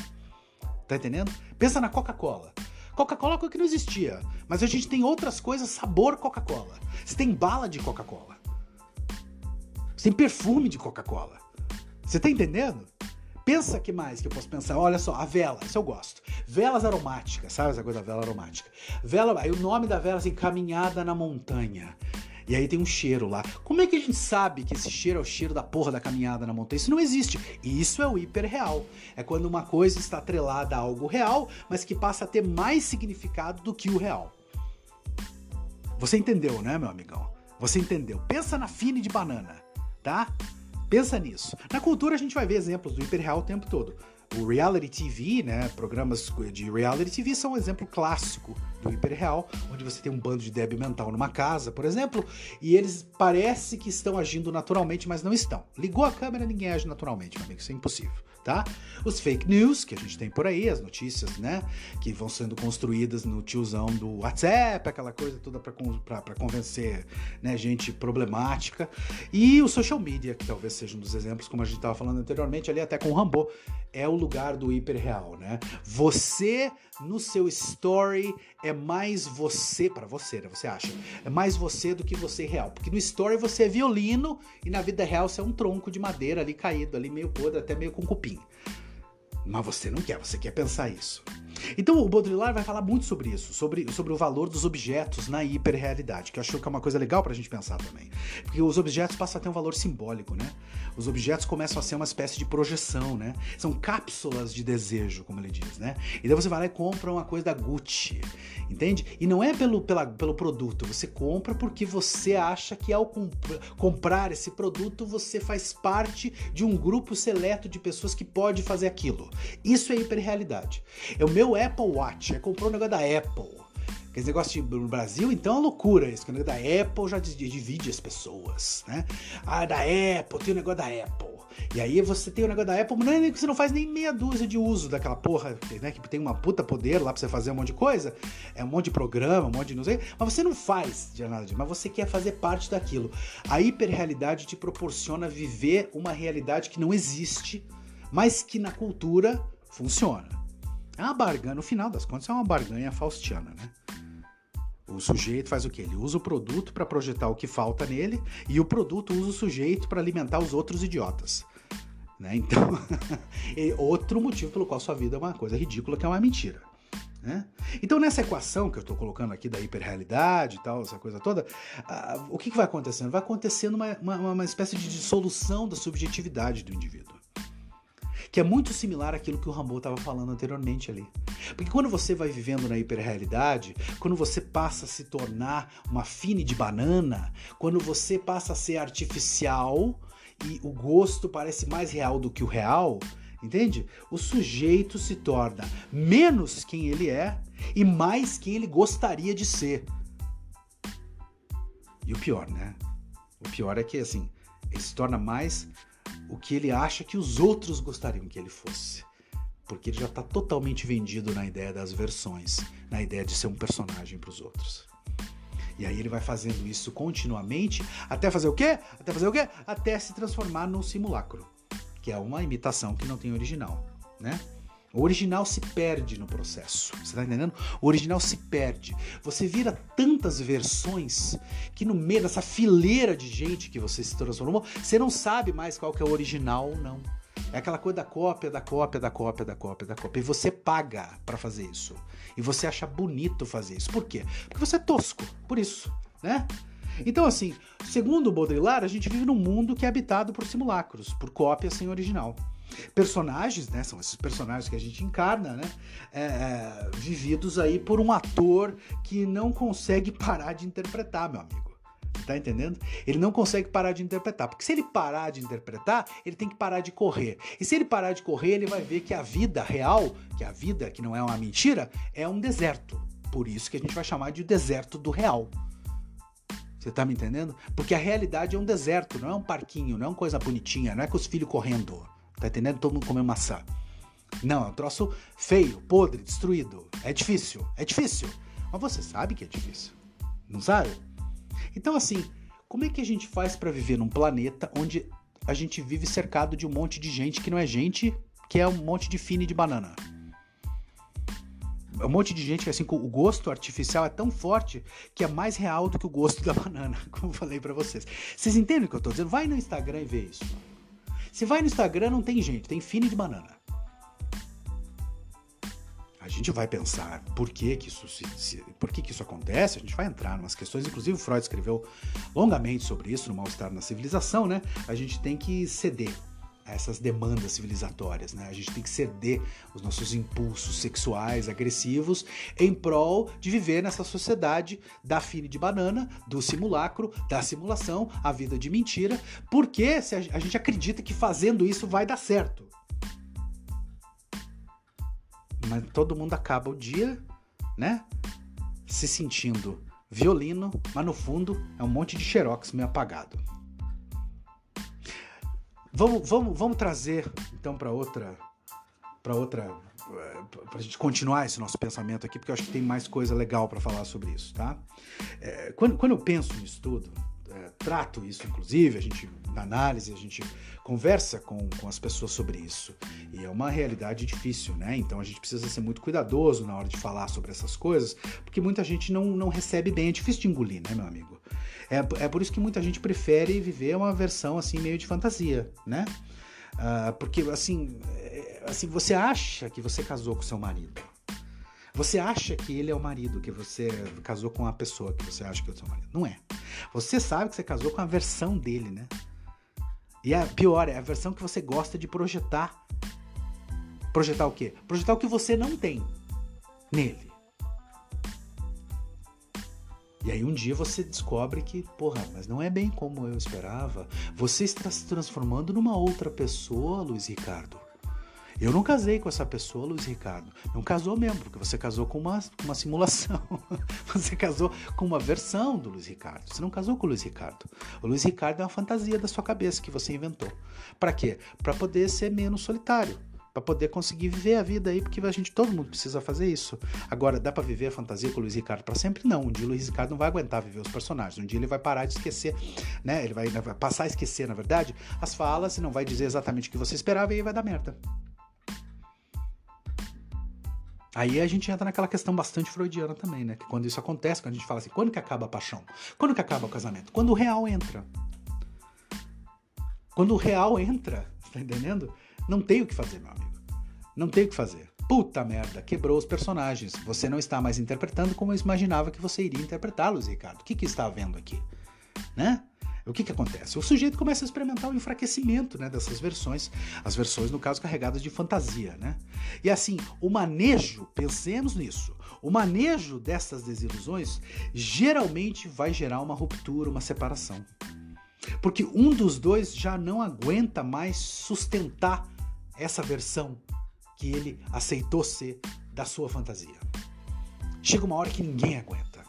Tá entendendo? Pensa na Coca-Cola. Coca-Cola é coisa que não existia, mas a gente tem outras coisas sabor Coca-Cola. Você tem bala de Coca-Cola. Você tem perfume de Coca-Cola. Você tá entendendo? Pensa que mais que eu posso pensar? Olha só, a vela, isso eu gosto. Velas aromáticas, sabe essa coisa da vela aromática? Vela, aí o nome da vela assim, caminhada na montanha. E aí tem um cheiro lá. Como é que a gente sabe que esse cheiro é o cheiro da porra da caminhada na montanha? Isso não existe. E isso é o hiperreal. É quando uma coisa está atrelada a algo real, mas que passa a ter mais significado do que o real. Você entendeu, né, meu amigão? Você entendeu. Pensa na fine de banana, tá? Pensa nisso. Na cultura a gente vai ver exemplos do hiperreal o tempo todo. O reality TV, né, programas de reality TV são um exemplo clássico do hiperreal, onde você tem um bando de débil mental numa casa, por exemplo, e eles parece que estão agindo naturalmente, mas não estão. Ligou a câmera, ninguém age naturalmente, meu amigo, isso é impossível tá? Os fake news que a gente tem por aí, as notícias, né, que vão sendo construídas no tiozão do WhatsApp, aquela coisa toda para convencer, né, gente problemática. E o social media, que talvez seja um dos exemplos, como a gente estava falando anteriormente, ali até com o Rambo, é o lugar do hiperreal, né? Você no seu story é mais você, para você, né? Você acha? É mais você do que você real. Porque no story você é violino e na vida real você é um tronco de madeira ali caído, ali meio podre, até meio com cupim. Mas você não quer, você quer pensar isso. Então o Baudrillard vai falar muito sobre isso, sobre, sobre o valor dos objetos na hiperrealidade, que eu acho que é uma coisa legal pra gente pensar também. Porque os objetos passam a ter um valor simbólico, né? Os objetos começam a ser uma espécie de projeção, né? São cápsulas de desejo, como ele diz, né? E daí você vai lá e compra uma coisa da Gucci, entende? E não é pelo, pela, pelo produto, você compra porque você acha que ao comp comprar esse produto você faz parte de um grupo seleto de pessoas que pode fazer aquilo. Isso é hiperrealidade. É o meu Apple Watch, é comprou um negócio da Apple. Esse negócio de, no Brasil, então, é loucura o negócio da Apple já divide as pessoas, né? Ah, da Apple, tem o negócio da Apple. E aí você tem o negócio da Apple, mas não é você não faz nem meia dúzia de uso daquela porra, né? Que tem uma puta poder lá pra você fazer um monte de coisa. É um monte de programa, um monte de não sei. Mas você não faz de nada mas você quer fazer parte daquilo. A hiperrealidade te proporciona viver uma realidade que não existe, mas que na cultura funciona. É uma barganha, no final das contas, é uma barganha faustiana, né? O sujeito faz o que? Ele usa o produto para projetar o que falta nele e o produto usa o sujeito para alimentar os outros idiotas. Né? Então, [laughs] outro motivo pelo qual sua vida é uma coisa ridícula, que é uma mentira. Né? Então, nessa equação que eu estou colocando aqui da hiperrealidade e tal, essa coisa toda, uh, o que, que, vai acontecendo? Vai acontecendo uma, uma, uma espécie de dissolução da subjetividade do indivíduo. Que é muito similar àquilo que o Rambo estava falando anteriormente ali. Porque quando você vai vivendo na hiperrealidade, quando você passa a se tornar uma fine de banana, quando você passa a ser artificial e o gosto parece mais real do que o real, entende? O sujeito se torna menos quem ele é e mais quem ele gostaria de ser. E o pior, né? O pior é que assim, ele se torna mais o que ele acha que os outros gostariam que ele fosse. Porque ele já está totalmente vendido na ideia das versões, na ideia de ser um personagem para os outros. E aí ele vai fazendo isso continuamente, até fazer o quê? Até fazer o quê? Até se transformar num simulacro, que é uma imitação que não tem original, né? O original se perde no processo. Você tá entendendo? O original se perde. Você vira tantas versões que no meio dessa fileira de gente que você se transformou, você não sabe mais qual que é o original ou não. É aquela coisa da cópia, da cópia, da cópia, da cópia, da cópia. E você paga para fazer isso. E você acha bonito fazer isso. Por quê? Porque você é tosco. Por isso, né? Então, assim, segundo o Baudrillard, a gente vive num mundo que é habitado por simulacros, por cópia sem original personagens, né? São esses personagens que a gente encarna, né? É, é, vividos aí por um ator que não consegue parar de interpretar, meu amigo. Tá entendendo? Ele não consegue parar de interpretar. Porque se ele parar de interpretar, ele tem que parar de correr. E se ele parar de correr, ele vai ver que a vida real, que a vida que não é uma mentira, é um deserto. Por isso que a gente vai chamar de deserto do real. Você tá me entendendo? Porque a realidade é um deserto, não é um parquinho, não é uma coisa bonitinha, não é com os filhos correndo. Tá entendendo? Todo mundo comendo maçã. Não, é um troço feio, podre, destruído. É difícil, é difícil. Mas você sabe que é difícil. Não sabe? Então, assim, como é que a gente faz para viver num planeta onde a gente vive cercado de um monte de gente que não é gente, que é um monte de fine de banana? É um monte de gente que assim, o gosto artificial é tão forte que é mais real do que o gosto da [laughs] banana, como eu falei para vocês. Vocês entendem o que eu tô dizendo? Vai no Instagram e vê isso. Se vai no Instagram, não tem gente, tem fine de banana. A gente vai pensar por que, que isso se, se, por que, que isso acontece, a gente vai entrar em umas questões, inclusive Freud escreveu longamente sobre isso no mal-estar na civilização, né? A gente tem que ceder a essas demandas civilizatórias, né? A gente tem que ceder os nossos impulsos sexuais agressivos em prol de viver nessa sociedade da fine de banana, do simulacro, da simulação, a vida de mentira, porque a gente acredita que fazendo isso vai dar certo. Mas todo mundo acaba o dia, né? Se sentindo violino, mas no fundo é um monte de xerox meio apagado. Vamos, vamos, vamos trazer então para outra para outra eh, para a gente continuar esse nosso pensamento aqui, porque eu acho que tem mais coisa legal para falar sobre isso, tá? É, quando, quando eu penso nisso tudo, é, trato isso, inclusive, a gente na análise, a gente conversa com, com as pessoas sobre isso. E é uma realidade difícil, né? Então a gente precisa ser muito cuidadoso na hora de falar sobre essas coisas, porque muita gente não, não recebe bem, é difícil de engolir, né, meu amigo? É, é por isso que muita gente prefere viver uma versão assim meio de fantasia, né? Uh, porque assim, é, assim, você acha que você casou com seu marido. Você acha que ele é o marido, que você casou com a pessoa que você acha que é o seu marido. Não é. Você sabe que você casou com a versão dele, né? E a pior, é a versão que você gosta de projetar. Projetar o quê? Projetar o que você não tem nele. E aí um dia você descobre que, porra, mas não é bem como eu esperava. Você está se transformando numa outra pessoa, Luiz Ricardo. Eu não casei com essa pessoa, Luiz Ricardo. Não casou mesmo, porque você casou com uma, uma simulação. [laughs] Você casou com uma versão do Luiz Ricardo. Você não casou com o Luiz Ricardo. O Luiz Ricardo é uma fantasia da sua cabeça que você inventou. Para quê? Para poder ser menos solitário para poder conseguir viver a vida aí, porque a gente todo mundo precisa fazer isso. Agora, dá para viver a fantasia com o Luiz Ricardo para sempre? Não. Um dia o Luiz Ricardo não vai aguentar viver os personagens. Um dia ele vai parar de esquecer, né? Ele vai, vai passar a esquecer, na verdade, as falas e não vai dizer exatamente o que você esperava e aí vai dar merda. Aí a gente entra naquela questão bastante freudiana também, né? Que quando isso acontece, quando a gente fala assim, quando que acaba a paixão? Quando que acaba o casamento? Quando o real entra. Quando o real entra, tá entendendo? Não tem o que fazer, meu amigo. Não tem o que fazer. Puta merda, quebrou os personagens. Você não está mais interpretando como eu imaginava que você iria interpretá-los, Ricardo. O que, que está havendo aqui? Né? O que, que acontece? O sujeito começa a experimentar o enfraquecimento né, dessas versões, as versões, no caso, carregadas de fantasia. Né? E assim, o manejo, pensemos nisso, o manejo dessas desilusões geralmente vai gerar uma ruptura, uma separação. Porque um dos dois já não aguenta mais sustentar essa versão que ele aceitou ser da sua fantasia. Chega uma hora que ninguém aguenta.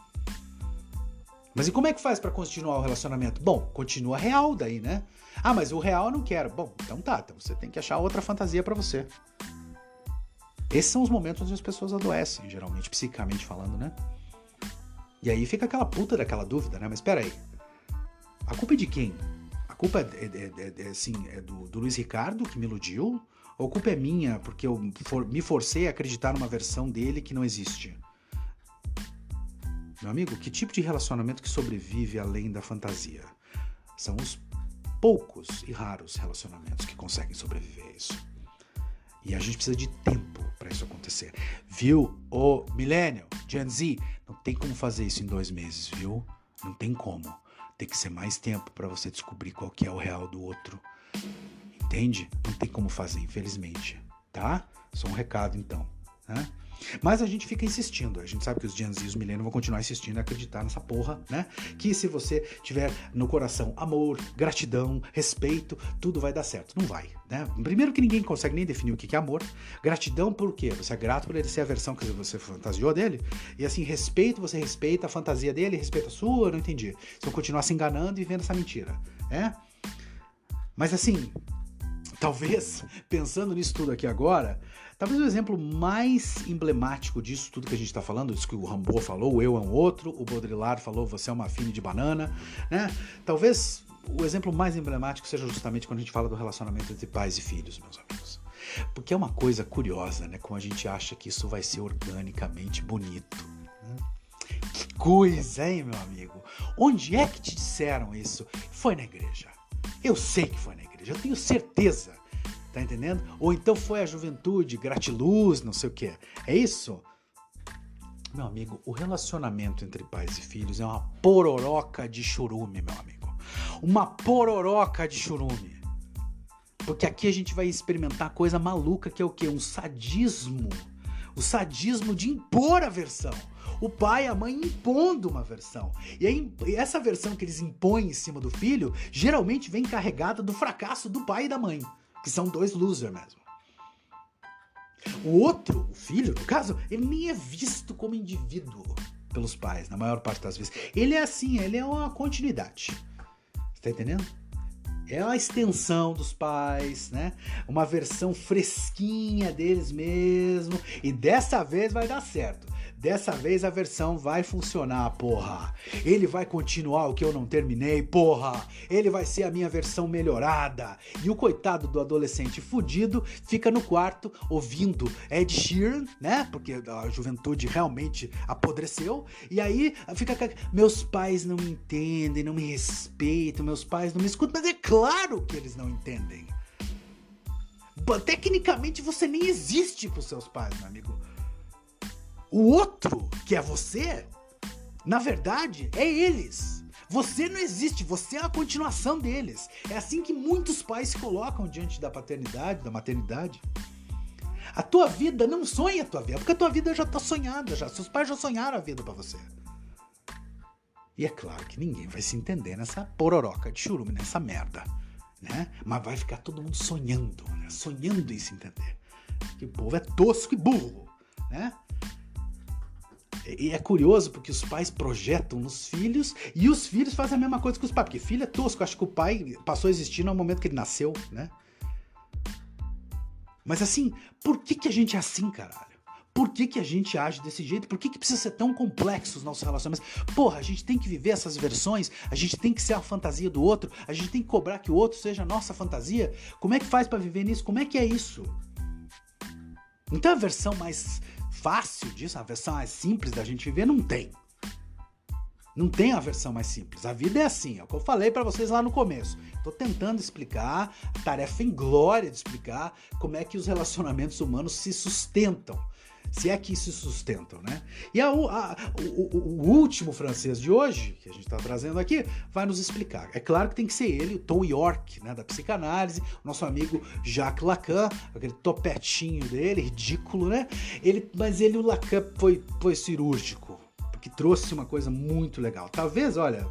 Mas e como é que faz para continuar o relacionamento? Bom, continua real daí, né? Ah, mas o real eu não quero. Bom, então tá, então você tem que achar outra fantasia para você. Esses são os momentos onde as pessoas adoecem, geralmente, psicicamente falando, né? E aí fica aquela puta daquela dúvida, né? Mas espera aí. A culpa é de quem? A culpa é, é, é, é assim, é do, do, Luiz Ricardo, que me iludiu? A culpa é minha, porque eu for, me forcei a acreditar numa versão dele que não existe? Meu amigo, que tipo de relacionamento que sobrevive além da fantasia? São os poucos e raros relacionamentos que conseguem sobreviver a isso. E a gente precisa de tempo para isso acontecer. Viu, ô Millennial, Gen Z? Não tem como fazer isso em dois meses, viu? Não tem como. Tem que ser mais tempo para você descobrir qual que é o real do outro. Entende? Não tem como fazer, infelizmente. Tá? Só um recado então. Né? Mas a gente fica insistindo. A gente sabe que os Gen Z e os milênios vão continuar insistindo a acreditar nessa porra, né? Que se você tiver no coração amor, gratidão, respeito, tudo vai dar certo. Não vai, né? Primeiro que ninguém consegue nem definir o que é amor. Gratidão por quê? Você é grato por ele ser a versão que você fantasiou dele. E assim, respeito, você respeita a fantasia dele, respeita a sua, eu não entendi. Você vai continuar se enganando e vendo essa mentira, né? Mas assim, talvez, pensando nisso tudo aqui agora, Talvez o exemplo mais emblemático disso tudo que a gente está falando, isso que o Rambo falou, eu é um outro, o Baudrillard falou, você é uma fine de banana, né? Talvez o exemplo mais emblemático seja justamente quando a gente fala do relacionamento entre pais e filhos, meus amigos. Porque é uma coisa curiosa, né? Como a gente acha que isso vai ser organicamente bonito. Né? Que coisa, hein, meu amigo? Onde é que te disseram isso? Foi na igreja. Eu sei que foi na igreja, eu tenho certeza. Tá entendendo? Ou então foi a juventude, gratiluz, não sei o que. É isso? Meu amigo, o relacionamento entre pais e filhos é uma pororoca de churume, meu amigo. Uma pororoca de churume. Porque aqui a gente vai experimentar coisa maluca que é o quê? Um sadismo. O sadismo de impor a versão. O pai e a mãe impondo uma versão. E aí, essa versão que eles impõem em cima do filho geralmente vem carregada do fracasso do pai e da mãe que são dois losers mesmo. O outro, o filho, no caso, ele nem é visto como indivíduo pelos pais, na maior parte das vezes. Ele é assim, ele é uma continuidade. Você tá entendendo? É uma extensão dos pais, né? Uma versão fresquinha deles mesmo. E dessa vez vai dar certo. Dessa vez a versão vai funcionar, porra. Ele vai continuar o que eu não terminei, porra. Ele vai ser a minha versão melhorada. E o coitado do adolescente fudido fica no quarto ouvindo Ed Sheeran, né? Porque a juventude realmente apodreceu. E aí fica. Meus pais não me entendem, não me respeitam, meus pais não me escutam. Mas é claro que eles não entendem. Tecnicamente você nem existe pros seus pais, meu amigo. O outro, que é você, na verdade, é eles. Você não existe, você é a continuação deles. É assim que muitos pais se colocam diante da paternidade, da maternidade. A tua vida não sonha a tua vida, porque a tua vida já está sonhada, já. Seus pais já sonharam a vida para você. E é claro que ninguém vai se entender nessa pororoca de churume, nessa merda, né? Mas vai ficar todo mundo sonhando, né? Sonhando em se entender. Que o povo é tosco e burro, né? E é curioso porque os pais projetam nos filhos e os filhos fazem a mesma coisa que os pais. Porque filho é tosco, acho que o pai passou a existir no momento que ele nasceu, né? Mas assim, por que, que a gente é assim, caralho? Por que, que a gente age desse jeito? Por que, que precisa ser tão complexo os nossos relacionamentos? Porra, a gente tem que viver essas versões, a gente tem que ser a fantasia do outro, a gente tem que cobrar que o outro seja a nossa fantasia. Como é que faz para viver nisso? Como é que é isso? Então a versão mais fácil disso, a versão mais simples da gente viver, não tem. Não tem a versão mais simples. A vida é assim, é o que eu falei para vocês lá no começo. Tô tentando explicar, a tarefa em glória de explicar como é que os relacionamentos humanos se sustentam. Se é que se sustentam, né? E a, a, o, o, último francês de hoje, que a gente está trazendo aqui, vai nos explicar. É claro que tem que ser ele, o Tom York, né, da psicanálise, nosso amigo Jacques Lacan, aquele topetinho dele, ridículo, né? Ele, mas ele, o Lacan, foi, foi cirúrgico, porque trouxe uma coisa muito legal. Talvez, olha,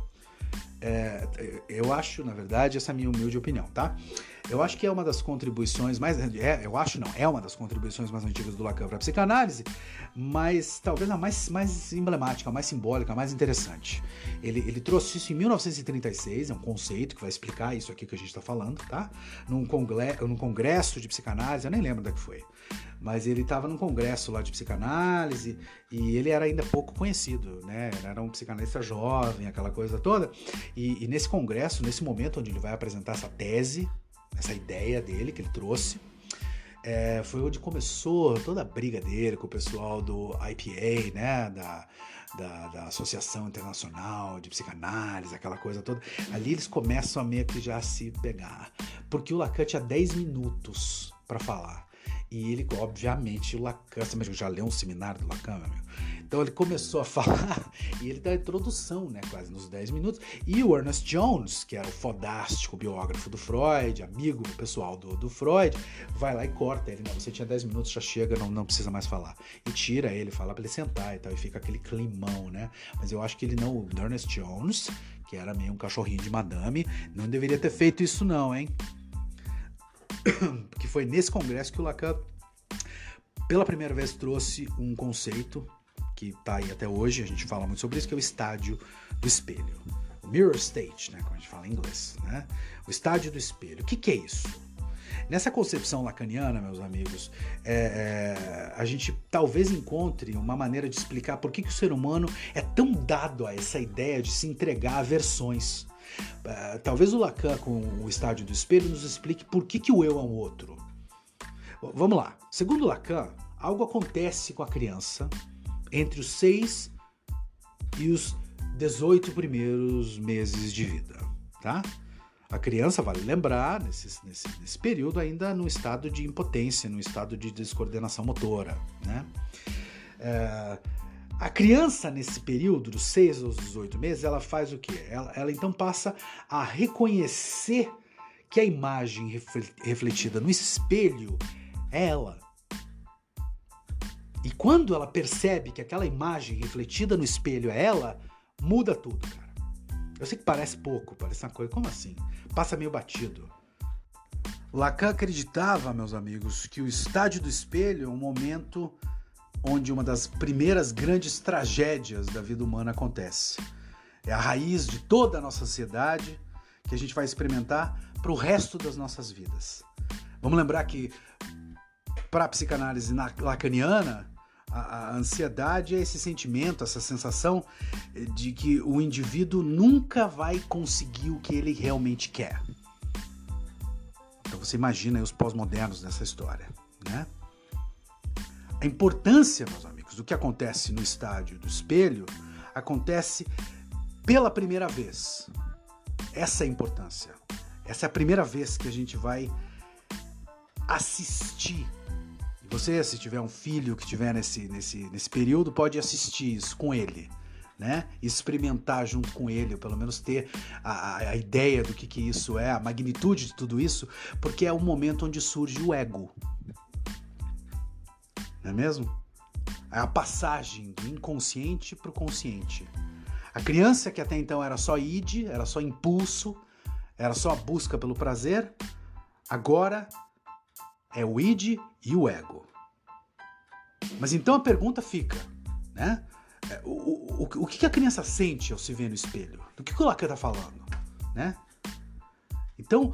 é, eu acho, na verdade, essa é a minha humilde opinião, tá? Eu acho que é uma das contribuições mais. É, eu acho não, é uma das contribuições mais antigas do Lacan para a psicanálise, mas talvez a mais, mais emblemática, a mais simbólica, a mais interessante. Ele, ele trouxe isso em 1936, é um conceito que vai explicar isso aqui que a gente está falando, tá? Num, congle, num congresso de psicanálise, eu nem lembro onde é que foi mas ele estava num congresso lá de psicanálise e ele era ainda pouco conhecido, né? Era um psicanalista jovem, aquela coisa toda. E, e, nesse congresso, nesse momento onde ele vai apresentar essa tese, essa ideia dele que ele trouxe. É, foi onde começou toda a briga dele com o pessoal do IPA, né? Da, da, da, Associação Internacional de Psicanálise, aquela coisa toda. Ali eles começam a meio que já se pegar. Porque o Lacan tinha 10 minutos para falar. E ele, obviamente, o Lacan, você já leu um seminário do Lacan, meu amigo? Então ele começou a [laughs] falar e ele dá a introdução, né, quase nos 10 minutos. E o Ernest Jones, que era o fodástico biógrafo do Freud, amigo pessoal do, do Freud, vai lá e corta ele, né? Você tinha 10 minutos, já chega, não, não precisa mais falar. E tira ele, fala para ele sentar e tal, e fica aquele climão, né? Mas eu acho que ele não, o Ernest Jones, que era meio um cachorrinho de madame, não deveria ter feito isso não, hein? [coughs] que foi nesse congresso que o Lacan pela primeira vez trouxe um conceito que está aí até hoje, a gente fala muito sobre isso, que é o estádio do espelho. O mirror state, né, como a gente fala em inglês. Né? O estádio do espelho. O que, que é isso? Nessa concepção lacaniana, meus amigos, é, é, a gente talvez encontre uma maneira de explicar por que, que o ser humano é tão dado a essa ideia de se entregar a versões. É, talvez o Lacan, com o estádio do espelho, nos explique por que, que o eu é um outro. Vamos lá. Segundo Lacan, algo acontece com a criança entre os 6 e os 18 primeiros meses de vida, tá? A criança, vale lembrar, nesse, nesse, nesse período ainda no estado de impotência, no estado de descoordenação motora, né? É, a criança, nesse período, dos 6 aos 18 meses, ela faz o quê? Ela, ela então passa a reconhecer que a imagem refletida no espelho é ela. E quando ela percebe que aquela imagem refletida no espelho é ela, muda tudo, cara. Eu sei que parece pouco, parece uma coisa. Como assim? Passa meio batido. Lacan acreditava, meus amigos, que o estádio do espelho é um momento onde uma das primeiras grandes tragédias da vida humana acontece. É a raiz de toda a nossa sociedade que a gente vai experimentar para o resto das nossas vidas. Vamos lembrar que para a psicanálise lacaniana, a, a, ansiedade é esse sentimento, essa sensação de que o indivíduo nunca vai conseguir o que ele realmente quer. Então você imagina os pós-modernos nessa história, né? A importância, meus amigos, do que acontece no estádio do espelho acontece pela primeira vez. Essa é a importância. Essa é a primeira vez que a gente vai assistir você, se tiver um filho que tiver nesse, nesse, nesse período, pode assistir isso com ele. Né? experimentar junto com ele, ou pelo menos ter a, a, ideia do que, que isso é, a magnitude de tudo isso, porque é o momento onde surge o ego. Não é mesmo? É a passagem do inconsciente para o consciente. A criança que até então era só id, era só impulso, era só a busca pelo prazer, agora é o id e o ego. Mas então a pergunta fica, né? É, o, o, o, que a criança sente ao se ver no espelho? Do que o Lacan está falando, né? Então,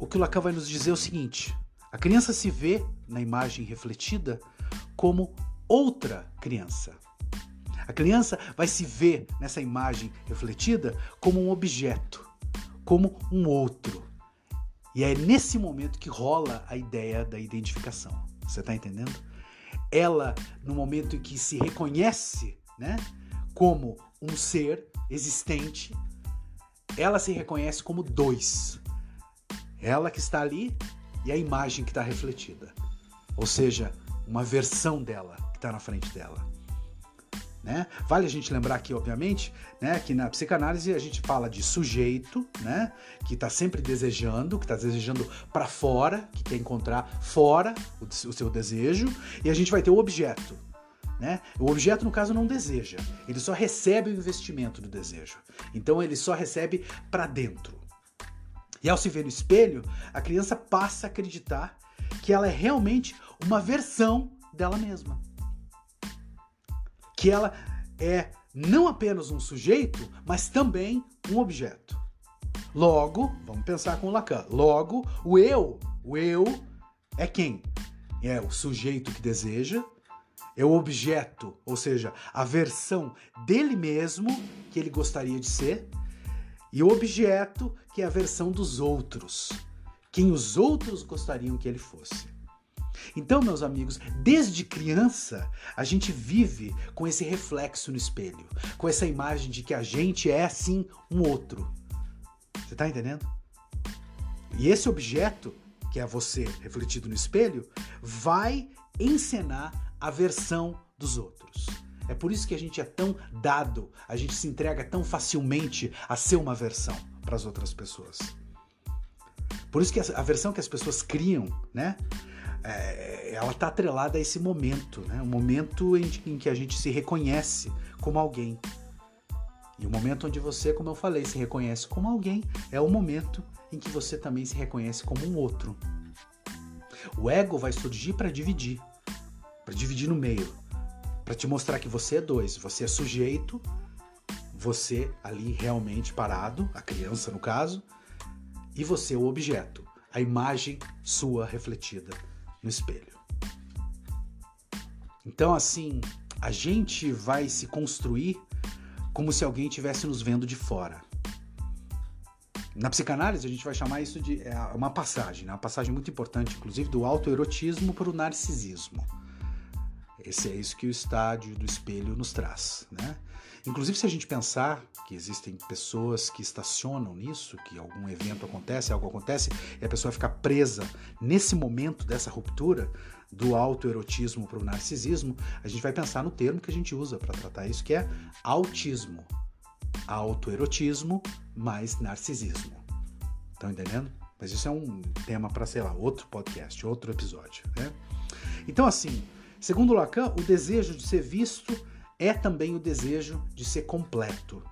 o que o Lacan vai nos dizer é o seguinte: a criança se vê na imagem refletida como outra criança. A criança vai se ver nessa imagem refletida como um objeto, como um outro. E é nesse momento que rola a ideia da identificação. Você está entendendo? Ela, no momento em que se reconhece né, como um ser existente, ela se reconhece como dois. Ela que está ali e a imagem que está refletida. Ou seja, uma versão dela que está na frente dela. Né? Vale a gente lembrar aqui, obviamente, né, que na psicanálise a gente fala de sujeito, né, que está sempre desejando, que está desejando para fora, que quer encontrar fora o, o, seu desejo, e a gente vai ter o objeto. Né? O objeto, no caso, não deseja, ele só recebe o investimento do desejo. Então ele só recebe para dentro. E ao se ver no espelho, a criança passa a acreditar que ela é realmente uma versão dela mesma que ela é não apenas um sujeito, mas também um objeto. Logo, vamos pensar com Lacan. Logo, o eu, o eu é quem? É o sujeito que deseja, é o objeto, ou seja, a versão dele mesmo que ele gostaria de ser, e o objeto que é a versão dos outros, quem os outros gostariam que ele fosse. Então, meus amigos, desde criança a gente vive com esse reflexo no espelho, com essa imagem de que a gente é assim um outro. Você tá entendendo? E esse objeto, que é você refletido no espelho, vai encenar a versão dos outros. É por isso que a gente é tão dado, a gente se entrega tão facilmente a ser uma versão para as outras pessoas. Por isso que a versão que as pessoas criam, né? É, ela está atrelada a esse momento, né? um momento em, em, que a gente se reconhece como alguém. E o momento onde você, como eu falei, se reconhece como alguém é o momento em que você também se reconhece como um outro. O ego vai surgir para dividir, para dividir no meio, para te mostrar que você é dois, você é sujeito, você ali realmente parado, a criança no caso, e você é o objeto, a imagem sua refletida no espelho. Então, assim, a gente vai se construir como se alguém estivesse nos vendo de fora. Na psicanálise, a gente vai chamar isso de é uma passagem, né? uma passagem muito importante, inclusive, do autoerotismo para o narcisismo. Esse é isso que o estádio do espelho nos traz. Né? Inclusive, se a gente pensar que existem pessoas que estacionam nisso, que algum evento acontece, algo acontece, e a pessoa fica presa nesse momento dessa ruptura do autoerotismo para o narcisismo, a gente vai pensar no termo que a gente usa para tratar isso, que é autismo. Autoerotismo mais narcisismo. Estão entendendo? Mas isso é um tema para, sei lá, outro podcast, outro episódio. Né? Então, assim, segundo Lacan, o desejo de ser visto é também o desejo de ser completo.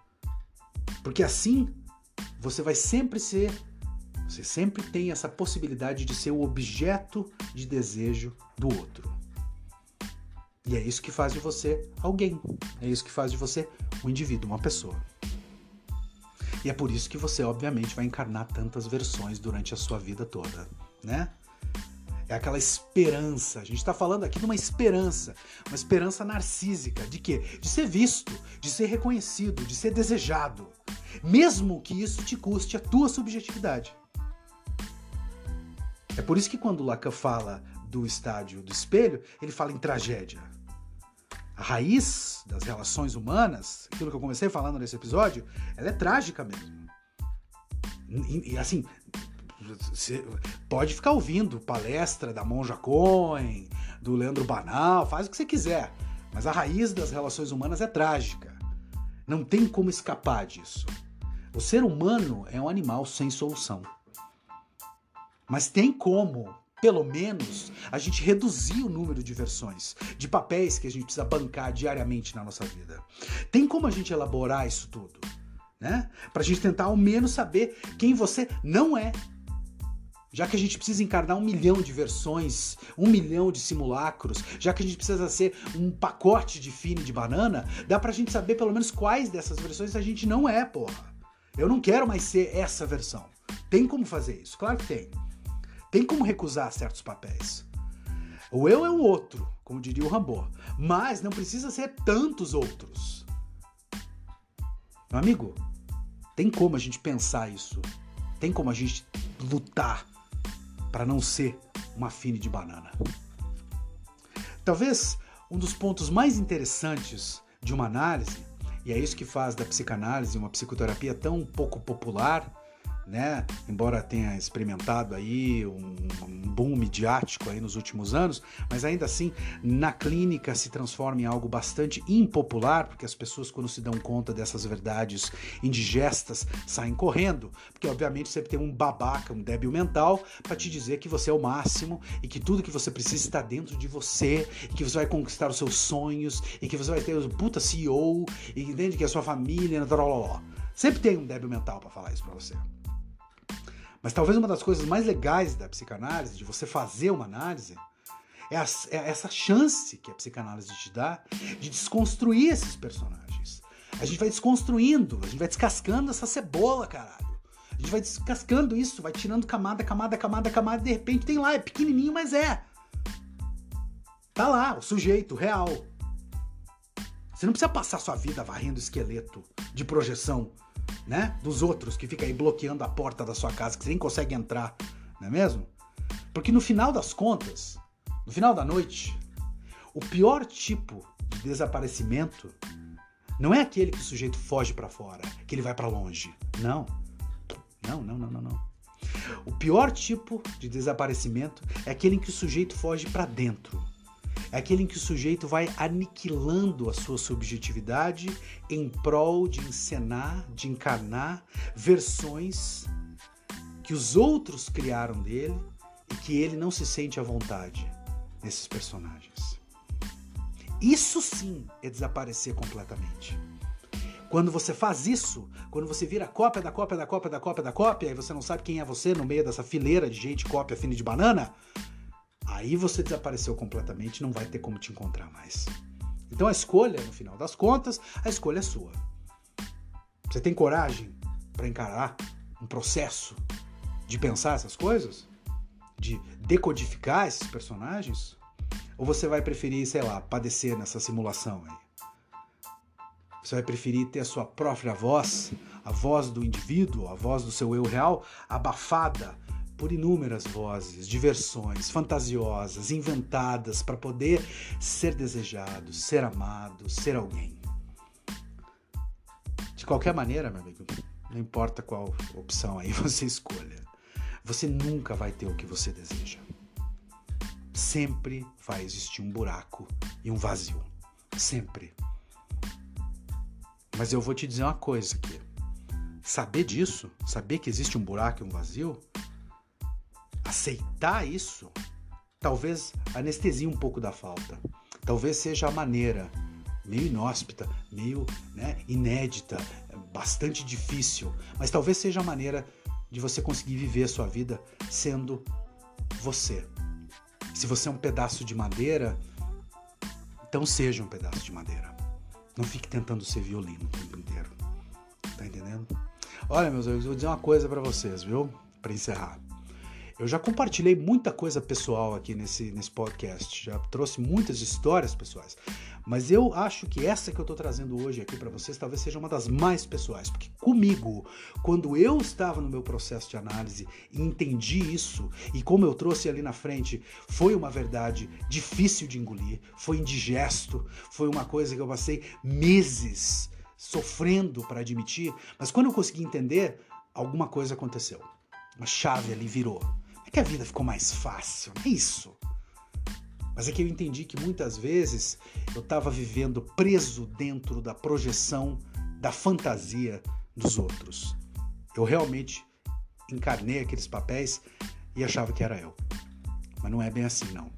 Porque assim você vai sempre ser, você sempre tem essa possibilidade de ser o objeto de desejo do outro. E é isso que faz de você alguém. É isso que faz de você um indivíduo, uma pessoa. E é por isso que você, obviamente, vai encarnar tantas versões durante a sua vida toda, né? É aquela esperança. A gente está falando aqui de uma esperança, uma esperança narcísica. De quê? De ser visto, de ser reconhecido, de ser desejado. Mesmo que isso te custe a tua subjetividade. É por isso que quando Lacan fala do estádio do espelho, ele fala em tragédia. A raiz das relações humanas, aquilo que eu comecei falando nesse episódio, ela é trágica mesmo. E, assim, você pode ficar ouvindo palestra da Monja Cohen, do Leandro Banal, faz o que você quiser. Mas a raiz das relações humanas é trágica. Não tem como escapar disso. O ser humano é um animal sem solução. Mas tem como, pelo menos, a gente reduzir o número de versões, de papéis que a gente precisa bancar diariamente na nossa vida. Tem como a gente elaborar isso tudo, né? Pra gente tentar ao menos saber quem você não é já que a gente precisa encarnar um milhão de versões, um milhão de simulacros, já que a gente precisa ser um pacote de fine de banana, dá pra gente saber pelo menos quais dessas versões a gente não é, porra. Eu não quero mais ser essa versão. Tem como fazer isso? Claro que tem. Tem como recusar certos papéis. O eu é o outro, como diria o Rambo, mas não precisa ser tantos outros. Meu amigo, tem como a gente pensar isso. Tem como a gente lutar para não ser uma fine de banana. Talvez um dos pontos mais interessantes de uma análise, e é isso que faz da psicanálise uma psicoterapia tão pouco popular, né? Embora tenha experimentado aí um, boom midiático aí nos últimos anos, mas ainda assim na clínica se transforma em algo bastante impopular, porque as pessoas quando se dão conta dessas verdades indigestas saem correndo, porque obviamente sempre tem um babaca, um débil mental para te dizer que você é o máximo e que tudo que você precisa está dentro de você e que você vai conquistar os seus sonhos e que você vai ter o puta CEO e entende que a sua família, sempre tem um débil mental para falar isso para você. Mas talvez uma das coisas mais legais da psicanálise, de você fazer uma análise, é, a, é essa chance que a psicanálise te dá de desconstruir esses personagens. A gente vai desconstruindo, a gente vai descascando essa cebola, caralho. A gente vai descascando isso, vai tirando camada, camada, camada, camada, e de repente tem lá, é pequenininho, mas é. Tá lá, o sujeito real. Você não precisa passar sua vida varrendo esqueleto de projeção né? Dos outros que fica aí bloqueando a porta da sua casa, que você nem consegue entrar, não é mesmo? Porque no final das contas, no final da noite, o pior tipo de desaparecimento não é aquele que o sujeito foge para fora, que ele vai para longe. Não. Não, não, não, não, não. O pior tipo de desaparecimento é aquele em que o sujeito foge para dentro é aquele em que o sujeito vai aniquilando a sua subjetividade em prol de encenar, de encarnar versões que os outros criaram dele e que ele não se sente à vontade nesses personagens. Isso sim é desaparecer completamente. Quando você faz isso, quando você vira cópia da cópia da cópia da cópia da cópia, e você não sabe quem é você no meio dessa fileira de gente cópia fina de banana, Aí você desapareceu completamente, não vai ter como te encontrar mais. Então a escolha, no final das contas, a escolha é sua. Você tem coragem para encarar um processo de pensar essas coisas? De decodificar esses personagens? Ou você vai preferir, sei lá, padecer nessa simulação aí? Você vai preferir ter a sua própria voz, a voz do indivíduo, a voz do seu eu real, abafada por inúmeras vozes, diversões fantasiosas, inventadas para poder ser desejado, ser amado, ser alguém. De qualquer maneira, meu amigo, não importa qual opção aí [laughs] você escolha, você nunca vai ter o que você deseja. Sempre vai existir um buraco e um vazio. Sempre. Mas eu vou te dizer uma coisa aqui. Saber disso, saber que existe um buraco e um vazio, aceitar isso, talvez anestesie um pouco da falta. Talvez seja a maneira meio inóspita, meio né, inédita, bastante difícil, mas talvez seja a maneira de você conseguir viver a sua vida sendo você. Se você é um pedaço de madeira, então seja um pedaço de madeira. Não fique tentando ser violino o tempo inteiro. Tá entendendo? Olha, meus amigos, vou dizer uma coisa para vocês, viu? Para encerrar. Eu já compartilhei muita coisa pessoal aqui nesse, nesse podcast, já trouxe muitas histórias pessoais, mas eu acho que essa que eu estou trazendo hoje aqui para vocês talvez seja uma das mais pessoais, porque comigo, quando eu estava no meu processo de análise e entendi isso, e como eu trouxe ali na frente, foi uma verdade difícil de engolir, foi indigesto, foi uma coisa que eu passei meses sofrendo para admitir, mas quando eu consegui entender, alguma coisa aconteceu. Uma chave ali virou. É que a vida ficou mais fácil, não é isso. Mas é que eu entendi que muitas vezes eu estava vivendo preso dentro da projeção da fantasia dos outros. Eu realmente encarnei aqueles papéis e achava que era eu. Mas não é bem assim, não.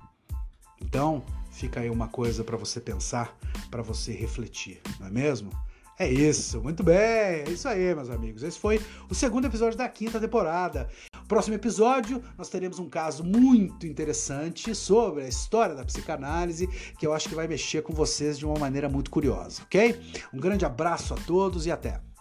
Então, fica aí uma coisa para você pensar, para você refletir, não é mesmo? É isso, muito bem, é isso aí, meus amigos. Esse foi o segundo episódio da quinta temporada. Próximo episódio, nós teremos um caso muito interessante sobre a história da psicanálise, que eu acho que vai mexer com vocês de uma maneira muito curiosa, ok? Um grande abraço a todos e até!